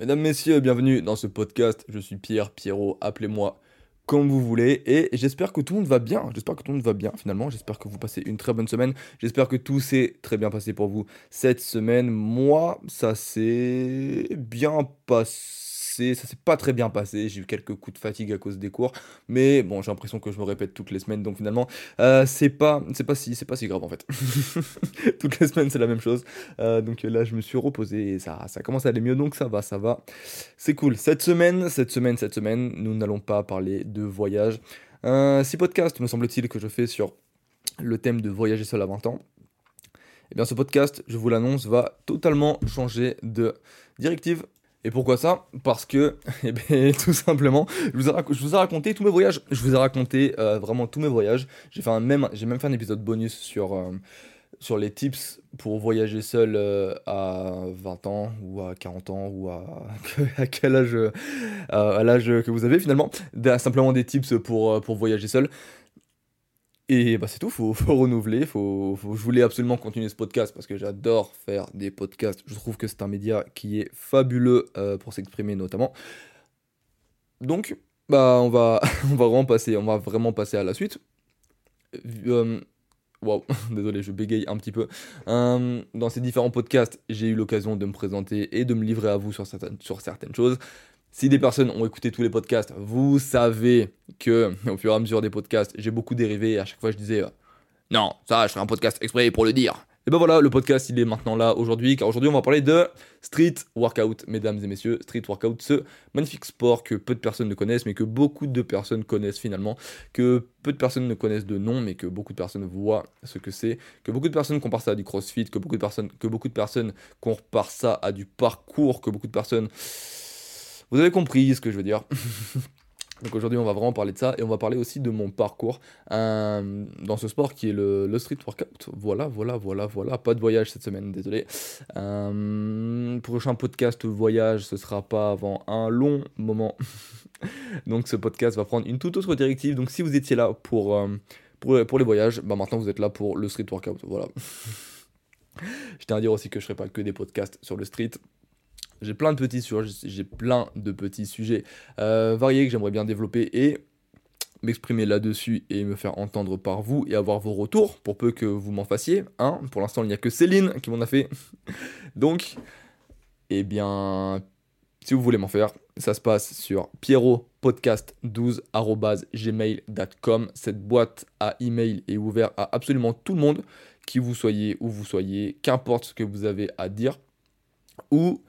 Mesdames, Messieurs, bienvenue dans ce podcast. Je suis Pierre, Pierrot, appelez-moi comme vous voulez. Et j'espère que tout le monde va bien. J'espère que tout le monde va bien finalement. J'espère que vous passez une très bonne semaine. J'espère que tout s'est très bien passé pour vous cette semaine. Moi, ça s'est bien passé ça s'est pas très bien passé, j'ai eu quelques coups de fatigue à cause des cours, mais bon, j'ai l'impression que je me répète toutes les semaines, donc finalement, euh, c'est pas, c'est pas si, c'est pas si grave en fait. toutes les semaines, c'est la même chose. Euh, donc là, je me suis reposé et ça, ça commence à aller mieux, donc ça va, ça va. C'est cool. Cette semaine, cette semaine, cette semaine, nous n'allons pas parler de voyage. Euh, six podcasts, me semble-t-il, que je fais sur le thème de voyager seul à 20 ans. Eh bien ce podcast, je vous l'annonce, va totalement changer de directive. Et pourquoi ça? Parce que, eh bien, tout simplement, je vous, ai raconté tous mes voyages. Je vous ai raconté euh, vraiment tous mes voyages. J'ai même, même fait un épisode bonus sur, euh, sur les tips pour voyager seul euh, à 20 ans ou à 40 ans ou à, à quel âge, à l'âge que vous avez finalement. Simplement des tips pour, pour voyager seul. Et bah c'est tout, faut, faut renouveler, faut, faut, je voulais absolument continuer ce podcast parce que j'adore faire des podcasts. Je trouve que c'est un média qui est fabuleux euh, pour s'exprimer notamment. Donc, bah on va, on va vraiment passer, on va vraiment passer à la suite. Euh, Waouh, désolé, je bégaye un petit peu. Euh, dans ces différents podcasts, j'ai eu l'occasion de me présenter et de me livrer à vous sur certaines, sur certaines choses. Si des personnes ont écouté tous les podcasts, vous savez que au fur et à mesure des podcasts, j'ai beaucoup dérivé et à chaque fois je disais euh, non, ça, je ferai un podcast exprès pour le dire. Et ben voilà, le podcast il est maintenant là aujourd'hui, car aujourd'hui on va parler de street workout, mesdames et messieurs, street workout, ce magnifique sport que peu de personnes ne connaissent, mais que beaucoup de personnes connaissent finalement, que peu de personnes ne connaissent de nom, mais que beaucoup de personnes voient ce que c'est, que beaucoup de personnes comparent ça à du crossfit, que beaucoup de personnes, que beaucoup de personnes comparent ça à du parcours, que beaucoup de personnes vous avez compris ce que je veux dire. Donc aujourd'hui, on va vraiment parler de ça et on va parler aussi de mon parcours euh, dans ce sport qui est le, street workout. Voilà, voilà, voilà, voilà. Pas de voyage cette semaine, désolé. Euh, prochain podcast voyage, ce sera pas avant un long moment. Donc ce podcast va prendre une toute autre directive. Donc si vous étiez là pour, euh, les voyages, bah maintenant vous êtes là pour le street workout. Voilà. je tiens à dire aussi que je ferai pas que des podcasts sur le street. J'ai plein de petits sujets, j'ai plein de petits sujets euh, variés que j'aimerais bien développer et m'exprimer là-dessus et me faire entendre par vous et avoir vos retours pour peu que vous m'en fassiez. Hein pour l'instant, il n'y a que Céline qui m'en a fait. Donc, eh bien, si vous voulez m'en faire, ça se passe sur pierrotpodcast12@gmail.com. Cette boîte à email est ouverte à absolument tout le monde, qui vous soyez, où vous soyez, qu'importe ce que vous avez à dire ou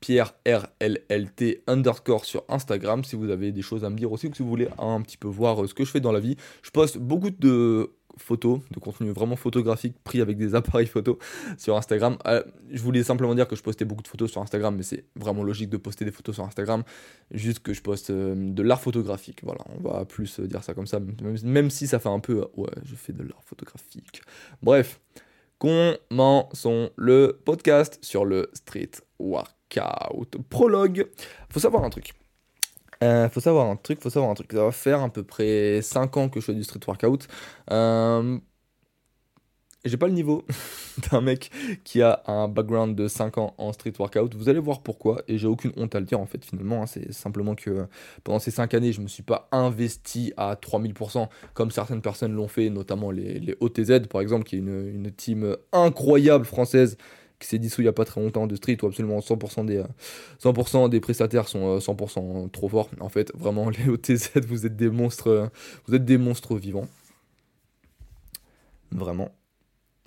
pierrerllt underscore sur Instagram si vous avez des choses à me dire aussi ou si vous voulez un petit peu voir euh, ce que je fais dans la vie. Je poste beaucoup de photos, de contenu vraiment photographique pris avec des appareils photo sur Instagram. Euh, je voulais simplement dire que je postais beaucoup de photos sur Instagram, mais c'est vraiment logique de poster des photos sur Instagram, juste que je poste euh, de l'art photographique. Voilà, on va plus dire ça comme ça, même, même si ça fait un peu ouais, je fais de l'art photographique. Bref. Commençons le podcast sur le street workout. Prologue. Faut savoir un truc. Euh, faut savoir un truc, faut savoir un truc. Ça va faire à peu près 5 ans que je fais du street workout. Euh, j'ai pas le niveau d'un mec qui a un background de 5 ans en street workout. Vous allez voir pourquoi, et j'ai aucune honte à le dire en fait finalement. Hein. C'est simplement que pendant ces 5 années, je me suis pas investi à 3000% comme certaines personnes l'ont fait, notamment les, OTZ par exemple, qui est une, team incroyable française qui s'est dissous il y a pas très longtemps de street où absolument 100% des, 100% des prestataires sont 100% euh, trop forts. En fait, vraiment, les OTZ, vous êtes des monstres, vous êtes des monstres vivants. Vraiment.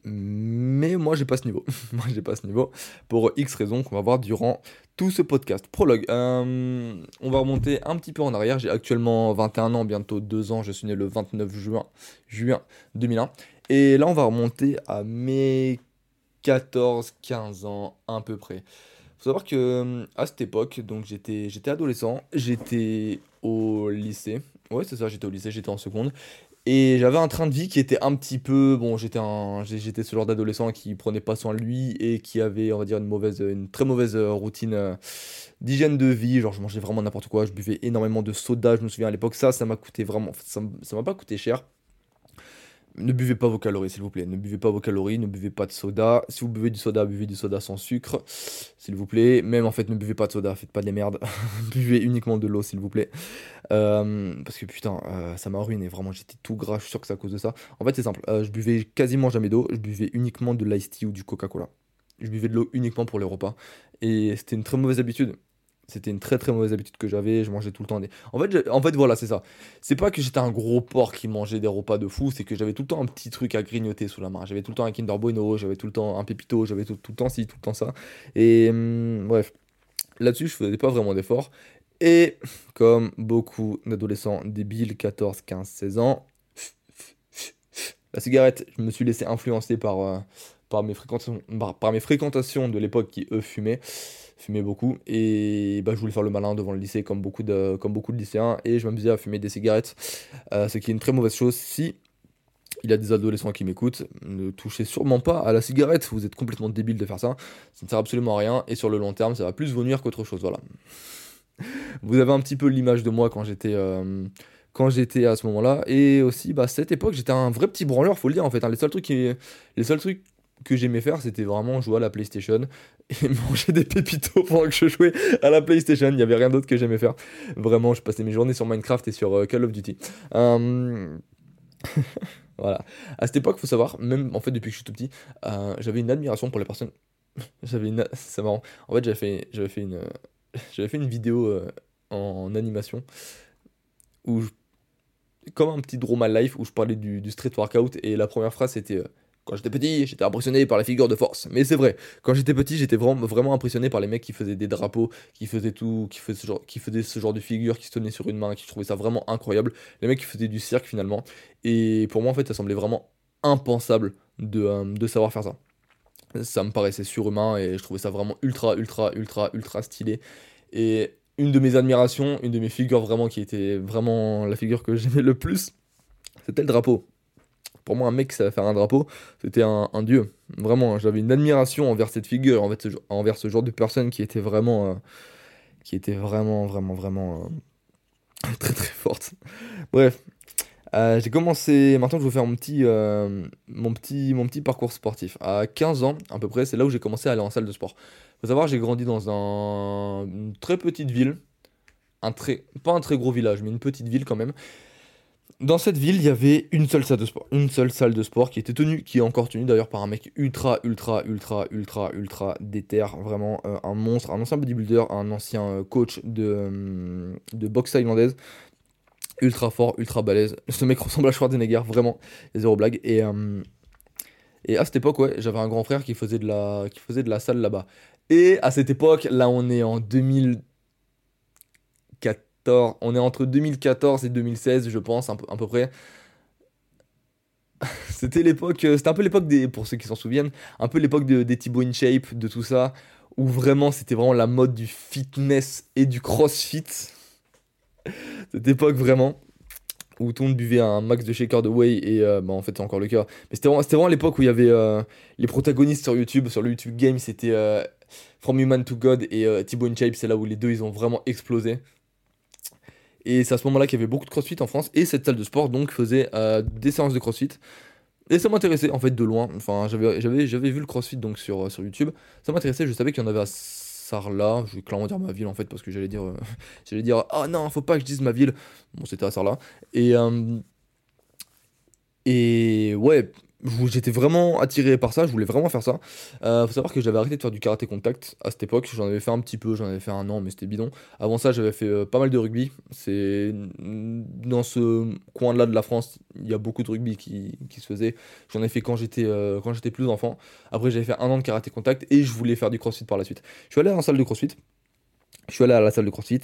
Mais moi, j'ai pas ce niveau. moi, j'ai pas ce niveau. Pour X raisons qu'on va voir durant tout ce podcast. Prologue. Euh, on va remonter un petit peu en arrière. J'ai actuellement 21 ans, bientôt 2 ans. Je suis né le 29 juin, juin 2001. Et là, on va remonter à mes 14-15 ans, à peu près. Faut savoir que à cette époque, donc j'étais, j'étais adolescent, j'étais au lycée. Ouais, c'est ça, j'étais au lycée, j'étais en seconde. Et j'avais un train de vie qui était un petit peu. Bon, j'étais un, j'étais ce genre d'adolescent qui prenait pas soin de lui et qui avait, on va dire, une mauvaise, une très mauvaise euh, routine euh, d'hygiène de vie. Genre, je mangeais vraiment n'importe quoi. Je buvais énormément de soda. Je me souviens à l'époque, ça, ça m'a coûté vraiment. Ça, ça m'a pas coûté cher. Ne buvez pas vos calories, s'il vous plaît. Ne buvez pas vos calories, ne buvez pas de soda. Si vous buvez du soda, buvez du soda sans sucre, s'il vous plaît. Même en fait, ne buvez pas de soda, faites pas des merdes. buvez uniquement de l'eau, s'il vous plaît. Euh, parce que putain, euh, ça m'a ruiné. Vraiment, j'étais tout gras. Je suis sûr que c'est à cause de ça. En fait, c'est simple. Euh, je buvais quasiment jamais d'eau. Je buvais uniquement de l'ice tea ou du Coca-Cola. Je buvais de l'eau uniquement pour les repas. Et c'était une très mauvaise habitude. C'était une très très mauvaise habitude que j'avais. Je mangeais tout le temps des. En fait, en fait voilà, c'est ça. C'est pas que j'étais un gros porc qui mangeait des repas de fou, c'est que j'avais tout le temps un petit truc à grignoter sous la main. J'avais tout le temps un Kinder Bueno, j'avais tout le temps un Pépito, j'avais tout, tout, le temps ci, tout le temps ça. Et hum, bref, là-dessus, je faisais pas vraiment d'efforts. Et comme beaucoup d'adolescents débiles, 14, 15, 16 ans, la cigarette, je me suis laissé influencer par, euh, par, mes, fréquentations, par mes fréquentations de l'époque qui, eux, fumaient fumais beaucoup. Et bah, je voulais faire le malin devant le lycée comme beaucoup de, comme beaucoup de lycéens. Et je m'amusais à fumer des cigarettes, euh, ce qui est une très mauvaise chose si il y a des adolescents qui m'écoutent, ne touchez sûrement pas à la cigarette, vous êtes complètement débile de faire ça, ça ne sert absolument à rien. Et sur le long terme ça va plus vous nuire qu'autre chose, voilà. Vous avez un petit peu l'image de moi quand j'étais euh, quand j'étais à ce moment-là. Et aussi bah cette époque j'étais un vrai petit branleur, faut le dire en fait, hein. les seuls trucs qui les seuls trucs que j'aimais faire, c'était vraiment jouer à la PlayStation et manger des pépitos pendant que je jouais à la PlayStation. Il n'y avait rien d'autre que j'aimais faire. Vraiment, je passais mes journées sur Minecraft et sur euh, Call of Duty. Hum, voilà. À cette époque, faut savoir, même en fait depuis que je suis tout petit, euh, j'avais une admiration pour les personnes. j'avais une, c'est marrant. En fait, j'avais fait, j'avais fait une, j'avais fait une vidéo euh, en, animation où, comme un petit Draw My Life, où je parlais du, du street workout et la première phrase c'était quand j'étais petit, j'étais impressionné par les figures de force. Mais c'est vrai, quand j'étais petit, j'étais vraiment, vraiment impressionné par les mecs qui faisaient des drapeaux, qui faisaient tout, qui faisaient, ce genre, de figures, qui se tenaient sur une main, qui trouvaient ça vraiment incroyable. Les mecs qui faisaient du cirque finalement. Et pour moi, en fait, ça semblait vraiment impensable de, euh, de savoir faire ça. Ça me paraissait surhumain et je trouvais ça vraiment ultra, ultra, ultra, ultra stylé. Et une de mes admirations, une de mes figures vraiment qui était vraiment la figure que j'aimais le plus, c'était le drapeau. Pour moi, un mec qui savait faire un drapeau, c'était un, dieu. Vraiment, j'avais une admiration envers cette figure, envers ce, envers ce genre de personne qui était vraiment, euh, qui était vraiment, vraiment, vraiment euh, très très forte. Bref, euh, j'ai commencé. Maintenant, je vais vous faire mon petit, mon petit, mon petit parcours sportif. À 15 ans, à peu près, c'est là où j'ai commencé à aller en salle de sport. Faut savoir, j'ai grandi dans un, une très petite ville, pas un très gros village, mais une petite ville quand même. Dans cette ville, il y avait une seule salle de sport, une seule salle de sport qui était tenue, qui est encore tenue d'ailleurs par un mec ultra, ultra, ultra, ultra, ultra déter, vraiment euh, un monstre, un ancien bodybuilder, un ancien euh, coach de, euh, de boxe thaïlandaise, ultra fort, ultra balèze. Ce mec ressemble à Schwarzenegger, vraiment, zéro blague. Et, et à cette époque, ouais, j'avais un grand frère qui faisait de la, qui faisait de la salle là-bas. Et à cette époque, là, on est en 2000 on est entre 2014 et 2016, je pense, à peu, près. c'était l'époque, euh, c'était un peu l'époque des, pour ceux qui s'en souviennent, un peu l'époque des Thibaut in shape, de tout ça, où vraiment c'était vraiment la mode du fitness et du crossfit. Cette époque vraiment où tout le monde buvait un max de shaker de whey et euh, bah, en fait c'est encore le cas. Mais c'était vraiment, l'époque où il y avait euh, les protagonistes sur YouTube, sur le YouTube Game, c'était From Human to God et Thibaut in Shape, c'est là où les deux ils ont vraiment explosé. Et c'est à ce moment-là qu'il y avait beaucoup de crossfit en France. Et cette salle de sport, donc, faisait euh, des séances de crossfit. Et ça m'intéressait, en fait, de loin. Enfin, j'avais, vu le crossfit donc, sur, euh, sur YouTube. Ça m'intéressait, je savais qu'il y en avait à Sarlat. Je vais clairement dire ma ville, en fait, parce que j'allais dire, euh, j'allais dire, oh non, faut pas que je dise ma ville. Bon, c'était à Sarlat. Et, et ouais, j'étais vraiment attiré par ça, je voulais vraiment faire ça. Euh, faut savoir que j'avais arrêté de faire du karaté contact à cette époque, j'en avais fait un petit peu, j'en avais fait un an, mais c'était bidon. Avant ça, j'avais fait euh, pas mal de rugby. C'est dans ce coin-là de la France, il y a beaucoup de rugby qui, qui se faisait. J'en ai fait quand j'étais euh, quand j'étais plus enfant. Après, j'avais fait un an de karaté contact et je voulais faire du crossfit par la suite. Je suis allé à la salle de crossfit. Je suis allé à la salle de crossfit,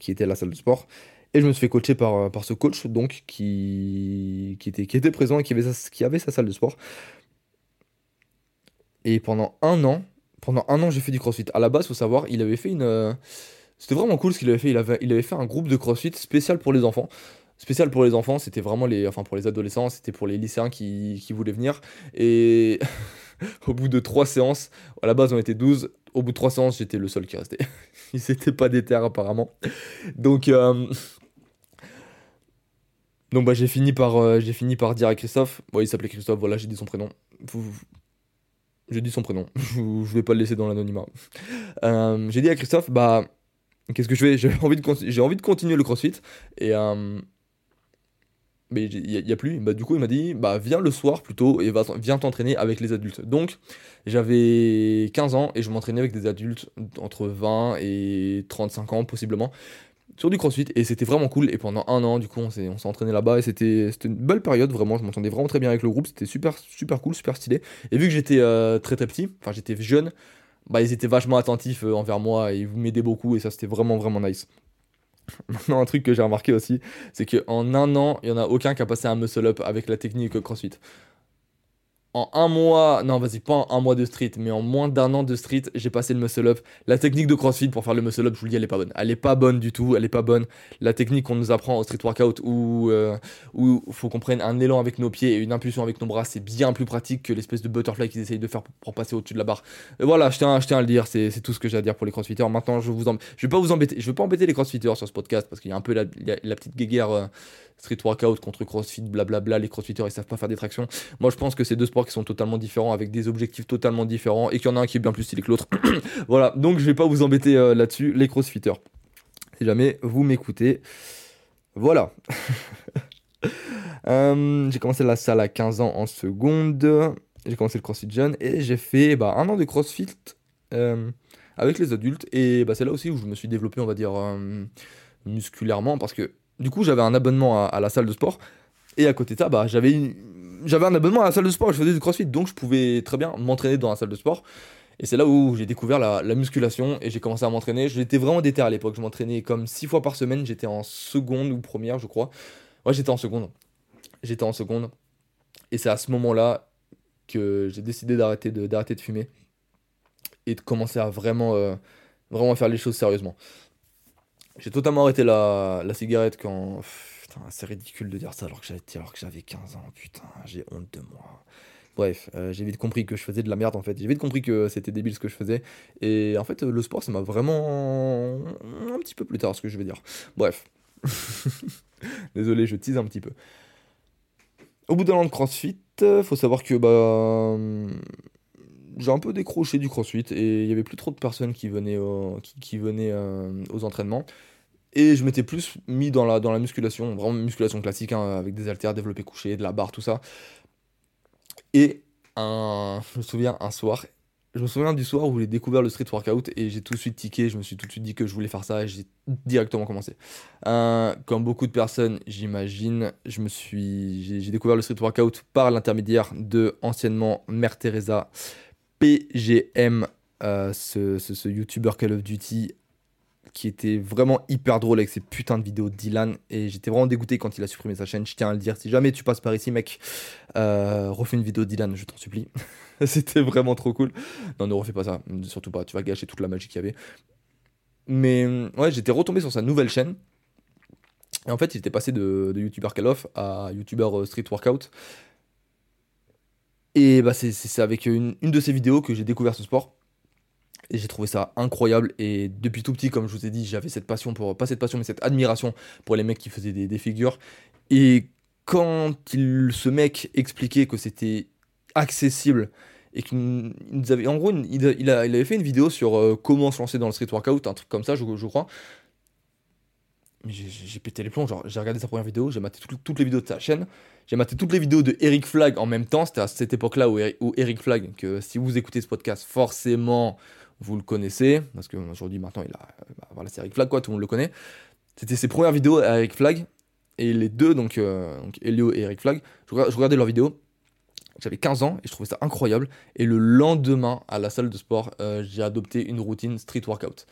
qui était la salle de sport. Et je me suis fait coacher par, euh, par ce coach donc qui, qui, était, qui était présent et qui avait, sa, qui avait sa salle de sport. Et pendant un an, pendant un an, j'ai fait du crossfit. À la base, faut savoir, il avait fait une. Euh, c'était vraiment cool ce qu'il avait fait. Il avait, il avait fait un groupe de crossfit spécial pour les enfants. Spécial pour les enfants, c'était vraiment les. Enfin, pour les adolescents, c'était pour les lycéens qui, qui voulaient venir. Et au bout de trois séances, à la base on était 12, au bout de trois séances, j'étais le seul qui restait. Ils n'étaient pas déter apparemment. Donc. Euh, Donc bah j'ai fini par euh, j'ai fini par dire à Christophe, bon, il s'appelait Christophe, voilà, j'ai dit son prénom. J'ai dit son prénom, je vais pas le laisser dans l'anonymat. Euh, j'ai dit à Christophe, bah qu'est-ce que je fais? J'ai envie de continuer le CrossFit et euh, mais il n'y a, plus. Bah, du coup, il m'a dit bah, viens le soir plutôt et va, viens t'entraîner avec les adultes. Donc, j'avais 15 ans et je m'entraînais avec des adultes entre 20 et 35 ans, possiblement, sur du crossfit. Et c'était vraiment cool. Et pendant un an, du coup, on s'est entraîné là-bas et c'était une belle période, vraiment. Je m'entendais vraiment très bien avec le groupe. C'était super, super cool, super stylé. Et vu que j'étais euh, très très petit, enfin, j'étais jeune, bah, ils étaient vachement attentifs euh, envers moi et ils m'aidaient beaucoup. Et ça, c'était vraiment, vraiment nice. Maintenant, un truc que j'ai remarqué aussi, c'est qu'en un an, il n'y en a aucun qui a passé un muscle-up avec la technique CrossFit en un mois, non vas-y pas en un mois de street, mais en moins d'un an de street, j'ai passé le muscle up. La technique de CrossFit pour faire le muscle up, je vous le dis, elle est pas bonne. Elle est pas bonne du tout, elle est pas bonne. La technique qu'on nous apprend au street workout où euh, où faut qu'on prenne un élan avec nos pieds et une impulsion avec nos bras, c'est bien plus pratique que l'espèce de butterfly qu'ils essayent de faire pour, passer au-dessus de la barre. Et voilà, je tiens, je tiens à le dire, c'est tout ce que j'ai à dire pour les CrossFitters. Maintenant, je vous vais pas vous embêter, je vais pas embêter les CrossFitters sur ce podcast parce qu'il y a un peu la, petite guéguerre. Euh, street workout contre crossfit, blablabla, les crossfitters ils savent pas faire des tractions. Moi je pense que c'est deux sports qui sont totalement différents, avec des objectifs totalement différents, et qu'il y en a un qui est bien plus stylé que l'autre. voilà, donc je vais pas vous embêter euh, là-dessus, les crossfitters. Si jamais vous m'écoutez. Voilà. Euh, j'ai commencé la salle à 15 ans en seconde. J'ai commencé le crossfit jeune et j'ai fait bah, un an de crossfit euh, avec les adultes. Et bah, c'est là aussi où je me suis développé, on va dire, musculairement parce que du coup, j'avais un abonnement à, la salle de sport. Et à côté de ça, bah, j'avais, j'avais un abonnement à la salle de sport. Je faisais du crossfit. Donc, je pouvais très bien m'entraîner dans la salle de sport. Et c'est là où j'ai découvert la, musculation et j'ai commencé à m'entraîner. J'étais vraiment déter à l'époque. Je m'entraînais comme 6 fois par semaine. J'étais en seconde ou première, je crois. Ouais, j'étais en seconde. J'étais en seconde. Et c'est à ce moment-là que j'ai décidé d'arrêter de, fumer et de commencer à vraiment, euh, vraiment faire les choses sérieusement. J'ai totalement arrêté la, cigarette quand. Putain, c'est ridicule de dire ça alors que j'avais, alors que j'avais 15 ans. Putain, j'ai honte de moi. Bref, euh, j'ai vite compris que je faisais de la merde en fait. J'ai vite compris que c'était débile ce que je faisais. Et en fait, le sport, ça m'a vraiment. Un petit peu plus tard, ce que je vais dire. Bref. Désolé, je tease un petit peu. Au bout d'un an de CrossFit, faut savoir que bah j'ai un peu décroché du crossfit et il y avait plus trop de personnes qui venaient, euh, aux entraînements. Et je m'étais plus mis dans la, dans la musculation, vraiment musculation classique, hein, avec des haltères, développé couché, de la barre, tout ça. Et un, je me souviens un soir, je me souviens du soir où j'ai découvert le street workout et j'ai tout de suite tiqué, je me suis tout de suite dit que je voulais faire ça et j'ai directement commencé. Euh, comme beaucoup de personnes, j'imagine, je me suis, j'ai découvert le street workout par l'intermédiaire de anciennement Mère Teresa PGM, euh, ce, ce, YouTuber Call of Duty qui était vraiment hyper drôle avec ses putains de vidéos de Dylan et j'étais vraiment dégoûté quand il a supprimé sa chaîne. Je tiens à le dire, si jamais tu passes par ici, mec, euh, refais une vidéo de Dylan, je t'en supplie. C'était vraiment trop cool. Non, ne refais pas ça, surtout pas, tu vas gâcher toute la magie qu'il y avait. Mais ouais, j'étais retombé sur sa nouvelle chaîne. Et en fait, il était passé de, YouTuber Call of à YouTuber euh, Street Workout. Et bah, c'est avec une, de ces vidéos que j'ai découvert ce sport. Et j'ai trouvé ça incroyable. Et depuis tout petit, comme je vous ai dit, j'avais cette passion pour. Pas cette passion, mais cette admiration pour les mecs qui faisaient des, figures. Et quand ce mec expliquait que c'était accessible et qu'il avait. En gros, il, il, avait fait une vidéo sur euh, comment se lancer dans le street workout, un truc comme ça, je, crois. J'ai pété les plombs. J'ai regardé sa première vidéo, j'ai maté toutes les vidéos de sa chaîne. J'ai maté toutes les vidéos de Eric Flag en même temps. C'était à cette époque-là où, Eric Flag, que si vous écoutez ce podcast, forcément vous le connaissez. Parce qu'aujourd'hui, maintenant, il a. Bah, voilà, c'est Eric Flag, quoi, tout le monde le connaît. C'était ses premières vidéos à Eric Flag. Et les deux, donc, euh, Elio et Eric Flag, je, regardais leurs vidéos. J'avais 15 ans et je trouvais ça incroyable. Et le lendemain, à la salle de sport, euh, j'ai adopté une routine street workout.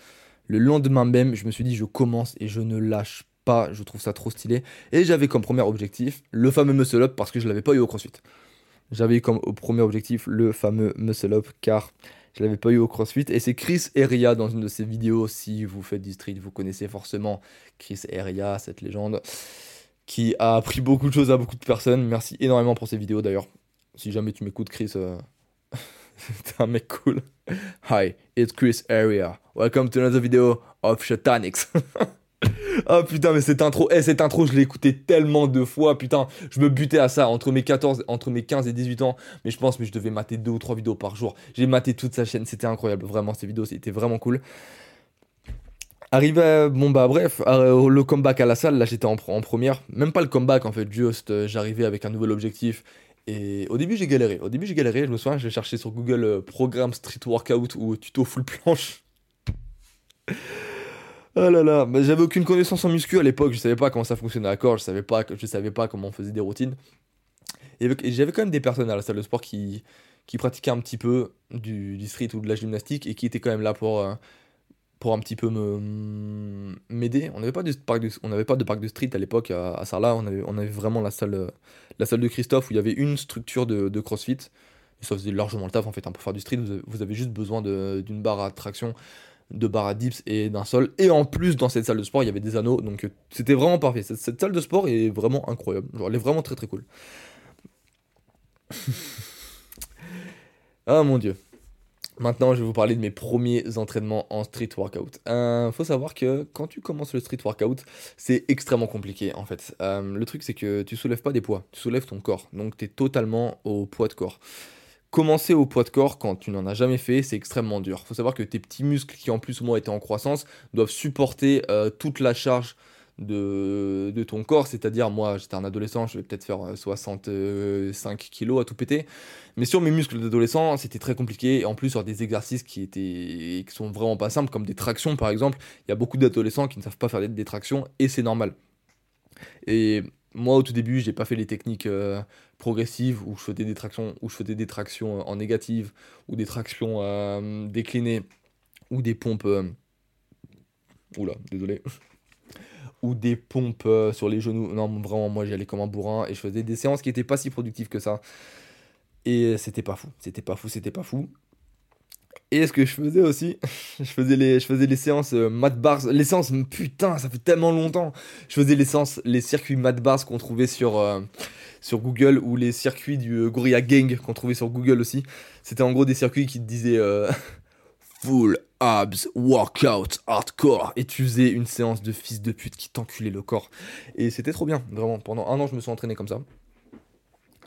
Le lendemain même, je me suis dit, je commence et je ne lâche pas je trouve ça trop stylé. Et j'avais comme premier objectif le fameux muscle up parce que je l'avais pas eu au crossfit. J'avais comme premier objectif le fameux muscle up car je l'avais pas eu au crossfit. Et c'est Chris Eria dans une de ses vidéos. Si vous faites du street, vous connaissez forcément Chris Eria, cette légende, qui a appris beaucoup de choses à beaucoup de personnes. Merci énormément pour ces vidéos d'ailleurs. Si jamais tu m'écoutes, Chris, euh... un mec cool. Hi, it's Chris Eria. Welcome to another video of Shatanix. Ah putain, mais cette intro, eh, cette intro, je l'ai écouté tellement de fois, putain, je me butais à ça entre mes 14, entre mes 15 et 18 ans, mais je pense que je devais mater deux ou trois vidéos par jour. J'ai maté toute sa chaîne, c'était incroyable, vraiment, ces vidéos, c'était vraiment cool. Arrivé, bon bah bref, le comeback à la salle, là j'étais en, première, même pas le comeback en fait, juste euh, j'arrivais avec un nouvel objectif. Et au début j'ai galéré, au début j'ai galéré, je me souviens, j'ai cherché sur Google euh, programme street workout ou tuto full planche. Oh là là, j'avais aucune connaissance en muscu à l'époque, je savais pas comment ça fonctionnait à corps, je savais pas, je savais pas comment on faisait des routines. Et, j'avais quand même des personnes à la salle de sport qui, qui pratiquaient un petit peu du, street ou de la gymnastique et qui étaient quand même là pour, euh, pour un petit peu m'aider. On n'avait pas de parc de, pas de parc de street à l'époque à, à Sarlat, on avait, vraiment la salle, la salle de Christophe où il y avait une structure de, CrossFit. Et ça faisait largement le taf en fait. Hein, pour faire du street, vous avez, juste besoin d'une barre à traction de barre à dips et d'un sol. Et en plus, dans cette salle de sport, il y avait des anneaux. Donc euh, c'était vraiment parfait. Cette, salle de sport est vraiment incroyable. Genre, elle est vraiment très très cool. ah mon dieu. Maintenant, je vais vous parler de mes premiers entraînements en street workout. Euh, faut savoir que quand tu commences le street workout, c'est extrêmement compliqué en fait. Euh, le truc, c'est que tu soulèves pas des poids, tu soulèves ton corps. Donc, tu es totalement au poids de corps. Commencer au poids de corps quand tu n'en as jamais fait, c'est extrêmement dur. Il faut savoir que tes petits muscles qui en plus ou moins étaient en croissance doivent supporter euh, toute la charge de, ton corps. C'est-à-dire, moi j'étais un adolescent, je vais peut-être faire 65 euh, kilos à tout péter. Mais sur mes muscles d'adolescent, c'était très compliqué. Et en plus, sur des exercices qui, étaient, qui sont vraiment pas simples, comme des tractions par exemple, il y a beaucoup d'adolescents qui ne savent pas faire des tractions et c'est normal. Moi, au tout début, j'ai pas fait les techniques euh, progressives où je faisais des tractions, où des tractions euh, en négative, ou des tractions euh, déclinées, ou des pompes. Oula, désolé. ou des pompes sur les genoux. Non, vraiment, moi, j'y allais comme un bourrin et je faisais des séances qui étaient pas si productives que ça. Et c'était pas fou, c'était pas fou, c'était pas fou. Et ce que je faisais aussi, je faisais les, séances euh, mat bars, les séances, putain, ça fait tellement longtemps. Je faisais les séances, les circuits mat bars qu'on trouvait sur, euh, sur Google ou les circuits du euh, Gorilla Gang qu'on trouvait sur Google aussi. C'était en gros des circuits qui disaient full abs, workout, hardcore. Et tu faisais une séance de fils de pute qui t'enculait le corps. Et c'était trop bien, vraiment. Pendant un an, je me suis entraîné comme ça.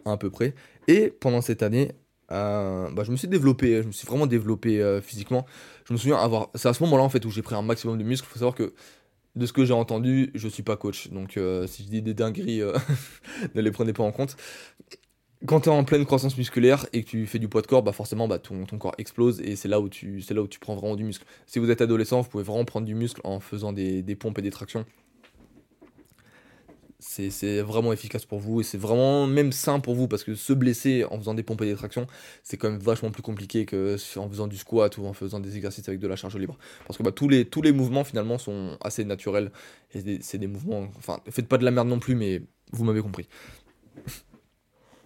À peu près. Et pendant cette année, euh, bah, je me suis développé, je me suis vraiment développé euh, physiquement. Je me souviens avoir. C'est à ce moment-là en fait où j'ai pris un maximum de muscles. Il faut savoir que de ce que j'ai entendu, je suis pas coach. Donc euh, si je dis des dingueries, ne les prenez pas en compte. Quand tu es en pleine croissance musculaire et que tu fais du poids de corps, bah forcément bah, ton, corps explose et c'est là, où tu, là où tu prends vraiment du muscle. Si vous êtes adolescent, vous pouvez vraiment prendre du muscle en faisant des, des pompes et des tractions c'est vraiment efficace pour vous et c'est vraiment même sain pour vous parce que se blesser en faisant des pompes et des tractions, c'est quand même vachement plus compliqué que en faisant du squat ou en faisant des exercices avec de la charge libre. Parce que bah, tous, les, tous les mouvements finalement sont assez naturels et c'est des mouvements. Enfin, faites pas de la merde non plus, mais vous m'avez compris.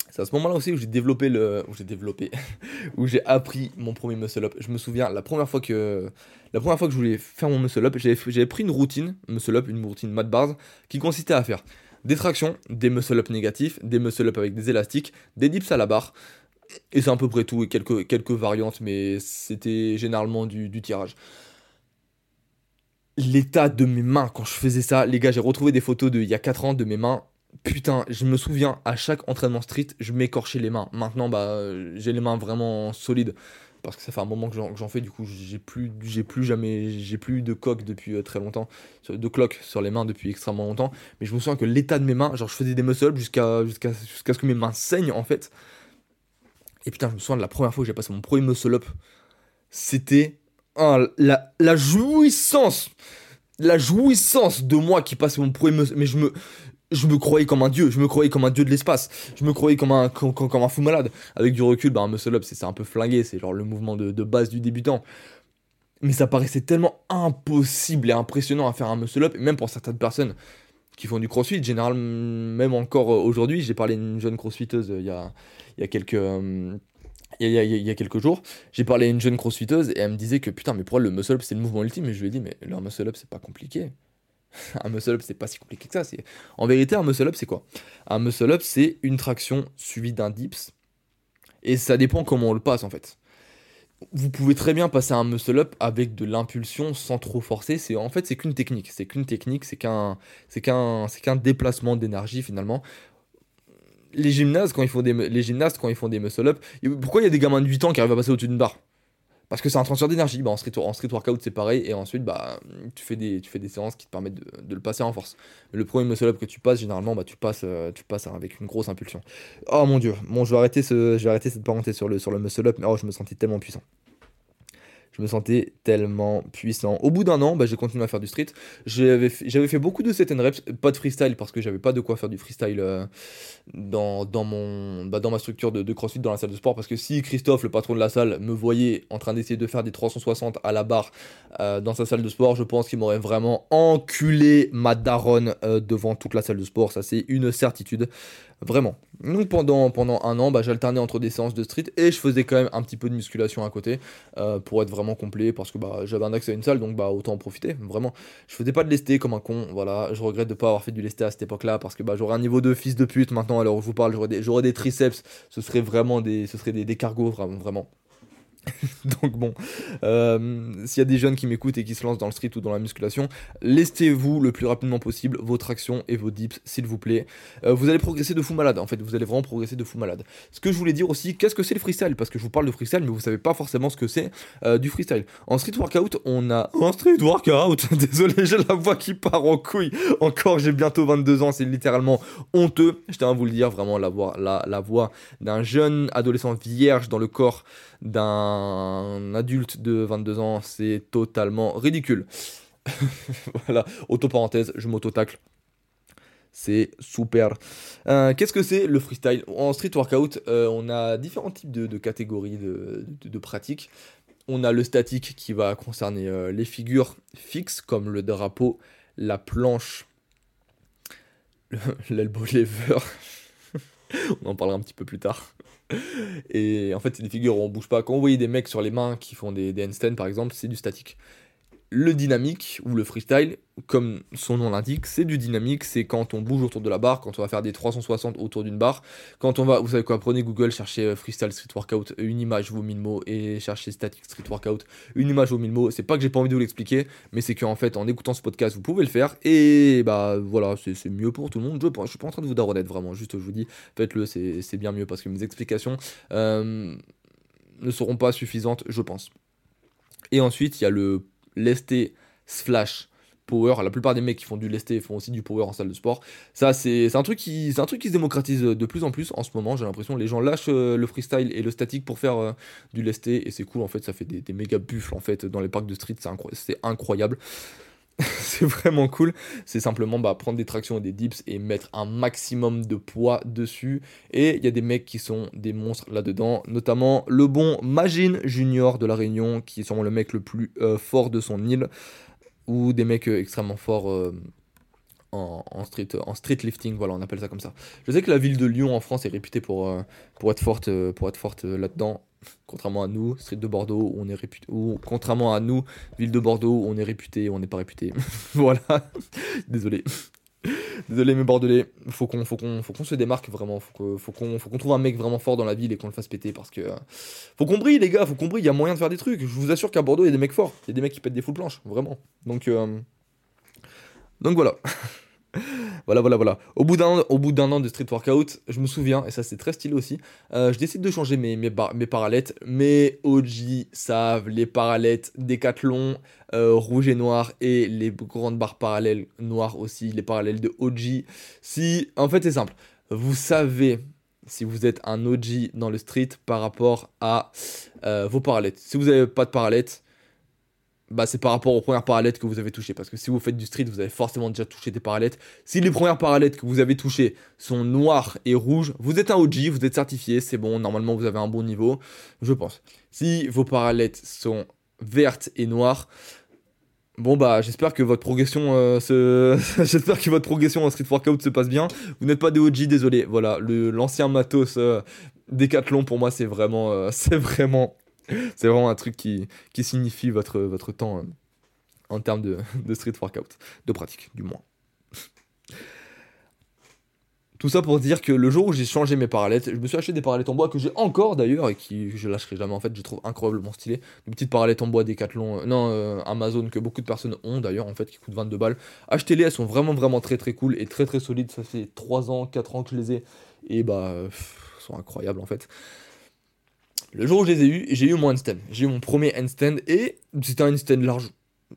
C'est à ce moment-là aussi où j'ai développé le. où j'ai développé. où j'ai appris mon premier muscle up. Je me souviens, la première fois que. La première fois que je voulais faire mon muscle up, j'avais pris une routine, muscle up, une routine mat bars, qui consistait à faire des tractions, des muscle up négatifs, des muscle up avec des élastiques, des dips à la barre. Et c'est à peu près tout, et quelques, variantes, mais c'était généralement du, tirage l'état de mes mains quand je faisais ça. Les gars, j'ai retrouvé des photos de il y a 4 ans de mes mains. Putain, je me souviens, à chaque entraînement street, je m'écorchais les mains. Maintenant, bah, j'ai les mains vraiment solides parce que ça fait un moment que j'en fais, du coup, j'ai plus, j'ai plus jamais, j'ai plus de coque depuis euh, très longtemps, de cloque sur les mains depuis extrêmement longtemps. Mais je me souviens que l'état de mes mains, genre, je faisais des muscle jusqu'à jusqu'à ce que mes mains saignent en fait. Et putain, je me souviens de la première fois que j'ai passé mon premier muscle up, c'était la, la jouissance la jouissance de moi qui passe mon premier muscle mais je me je me croyais comme un dieu, je me croyais comme un dieu de l'espace, je me croyais comme un, comme, un fou malade. Avec du recul, bah, un muscle up, c'est un peu flingué, c'est genre le mouvement de, base du débutant. Mais ça paraissait tellement impossible et impressionnant à faire un muscle up, et même pour certaines personnes qui font du crossfit, généralement, même encore euh, aujourd'hui, j'ai parlé à une jeune crossfiteuse euh, il y a, y a quelques. Euh, il y, a, il y, a, quelques jours, j'ai parlé à une jeune crossfiteuse et elle me disait que putain, mais pour elle, le muscle up c'est le mouvement ultime. Et je lui ai dit, mais le muscle up c'est pas compliqué. Un muscle up, c'est pas si compliqué que ça. C'est... En vérité, un muscle up, c'est quoi? Un muscle up, c'est une traction suivie d'un dips. Et ça dépend comment on le passe, en fait. vous pouvez très bien passer un muscle up avec de l'impulsion sans trop forcer. C'est en fait c'est qu'une technique, c'est qu'une technique, c'est qu'un c'est qu'un c'est qu'un déplacement d'énergie finalement. Les gymnastes quand ils font des les gymnastes quand ils font des muscle up, pourquoi il y a des gamins de 8 ans qui arrivent à passer au-dessus d'une barre? Parce que c'est un transfert d'énergie. Bah, en, street, en street workout, c'est pareil. Et ensuite, bah, tu, fais des, tu séances qui te permettent de, le passer en force. Le premier muscle up que tu passes, généralement, bah, tu, passes, euh, tu passes avec une grosse impulsion. Oh mon dieu. Bon, je vais arrêter, ce, je vais arrêter cette parenthèse sur le, sur le muscle up. Mais oh, je me sentais tellement puissant je me sentais tellement puissant. Au bout d'un an, bah, j'ai continué à faire du street. J'avais fait, beaucoup de set and reps, pas de freestyle parce que j'avais pas de quoi faire du freestyle euh, bah, dans ma structure de, de, crossfit dans la salle de sport. Parce que si Christophe, le patron de la salle, me voyait en train d'essayer de faire des 360 à la barre euh, dans sa salle de sport, je pense qu'il m'aurait vraiment enculé ma daronne euh, devant toute la salle de sport. Ça, c'est une certitude. Vraiment. Donc pendant, pendant un an, bah, j'alternais entre des séances de street et je faisais quand même un petit peu de musculation à côté euh, pour être vraiment complet parce que bah, j'avais un accès à une salle donc bah, autant en profiter. Vraiment. Je faisais pas de lesté comme un con. Voilà. Je regrette de pas avoir fait du lesté à cette époque-là parce que bah, j'aurais un niveau de fils de pute maintenant. Alors je vous parle, j'aurais des, des, triceps. Ce serait vraiment des, ce serait des, des cargos, vraiment. Donc bon, euh, s'il y a des jeunes qui m'écoutent et qui se lancent dans le street ou dans la musculation, lestez-vous le plus rapidement possible vos tractions et vos dips, s'il vous plaît. Euh, vous allez progresser de fou malade, en fait, vous allez vraiment progresser de fou malade. Ce que je voulais dire aussi, qu'est-ce que c'est le freestyle? Parce que je vous parle de freestyle, mais vous savez pas forcément ce que c'est euh, du freestyle. En street workout, on a... En street workout Désolé, j'ai la voix qui part en couille. Encore, j'ai bientôt 22 ans, c'est littéralement honteux. Je tiens à vous le dire, vraiment, la voix d'un jeune adolescent vierge dans le corps d'un adulte de 22 ans, c'est totalement ridicule. voilà, auto-parenthèse, je m'auto-tacle. C'est super. Euh, qu'est-ce que c'est le freestyle? En street workout, euh, on a différents types de, catégories de, de, pratiques. On a le statique qui va concerner euh, les figures fixes comme le drapeau, la planche, l'elbow lever. on en parlera un petit peu plus tard. Et en fait, c'est des figures où on bouge pas. Quand vous voyez des mecs sur les mains qui font des, des handstands, par exemple, c'est du statique. Le dynamique ou le freestyle, comme son nom l'indique, c'est du dynamique, c'est quand on bouge autour de la barre, quand on va faire des 360 autour d'une barre, quand on va, vous savez quoi, prenez Google, cherchez euh, freestyle street workout, une image vaut 1000 mots, et cherchez static street workout, une image vaut 1000 mots, c'est pas que j'ai pas envie de vous l'expliquer, mais c'est qu'en fait, en écoutant ce podcast, vous pouvez le faire, et bah voilà, c'est mieux pour tout le monde, je, je suis pas en train de vous daronner vraiment, juste je vous dis, faites-le, c'est bien mieux, parce que mes explications euh, ne seront pas suffisantes, je pense. Et ensuite, il y a le lesté slash power. La plupart des mecs qui font du lesté font aussi du power en salle de sport. Ça, c'est un, truc qui, un truc qui se démocratise de plus en plus en ce moment. J'ai l'impression les gens lâchent euh, le freestyle et le statique pour faire euh, du lesté. Et c'est cool, en fait. Ça fait des, méga buffles, en fait, dans les parcs de street. C'est incroyable. c'est vraiment cool. C'est simplement bah, prendre des tractions et des dips et mettre un maximum de poids dessus. Et il y a des mecs qui sont des monstres là-dedans, notamment le bon Magine Junior de la Réunion, qui est sûrement le mec le plus euh, fort de son île, ou des mecs euh, extrêmement forts. Euh, en, street, en street lifting, voilà, on appelle ça comme ça. Je sais que la ville de Lyon en France est réputée pour, pour être forte, pour être forte là-dedans. Contrairement à nous, Street de Bordeaux, on est réputé. Ou contrairement à nous, Ville de Bordeaux, on est réputé, on n'est pas réputé. voilà. Désolé. Désolé mes bordelais, faut qu'on faut qu'on faut qu'on se démarque vraiment, faut qu'on faut qu'on trouve un mec vraiment fort dans la ville et qu'on le fasse péter parce que faut qu'on brille les gars, faut qu'on brille, il y a moyen de faire des trucs. Je vous assure qu'à Bordeaux, il y a des mecs forts, il y a des mecs qui pètent des full planches, vraiment. Donc euh, donc voilà. voilà, voilà, voilà. Au bout d'un au bout d'un an de street workout, je me souviens, et ça c'est très stylé aussi, euh, je décide de changer mes, mes, mes parallettes. Mes OG savent les parallettes Decathlon euh, rouge et noir et les grandes barres parallèles noires aussi, les parallèles de OG. Si, en fait c'est simple, vous savez si vous êtes un OG dans le street par rapport à euh, vos parallettes. Si vous n'avez pas de parallettes, bah, c'est par rapport aux premières parallettes que vous avez touchées. Parce que si vous faites du street, vous avez forcément déjà touché des parallettes. Si les premières parallettes que vous avez touchées sont noires et rouges, vous êtes un OG, vous êtes certifié, c'est bon, normalement vous avez un bon niveau, je pense. Si vos parallettes sont vertes et noires, Bon bah j'espère que votre progression euh, se... j'espère que votre progression en street workout se passe bien. Vous n'êtes pas des OG, désolé. Voilà, l'ancien matos euh, Décathlon pour moi c'est vraiment euh, c'est vraiment c'est vraiment un truc qui, qui signifie votre, votre temps euh, en termes de, de, street workout, de pratique, du moins. Tout ça pour dire que le jour où j'ai changé mes parallettes, je me suis acheté des parallettes en bois que j'ai encore d'ailleurs et qui je lâcherai jamais en fait, je trouve incroyablement stylé. Des petites parallettes en bois Decathlon, euh, non euh, Amazon que beaucoup de personnes ont d'ailleurs en fait, qui coûtent 22 balles. Achetez-les, elles sont vraiment vraiment très très cool et très très solides. Ça fait 3 ans, 4 ans que je les ai et bah elles sont incroyables en fait. Le jour où je les ai eu, j'ai eu mon handstand. J'ai eu mon premier handstand et c'était un handstand large.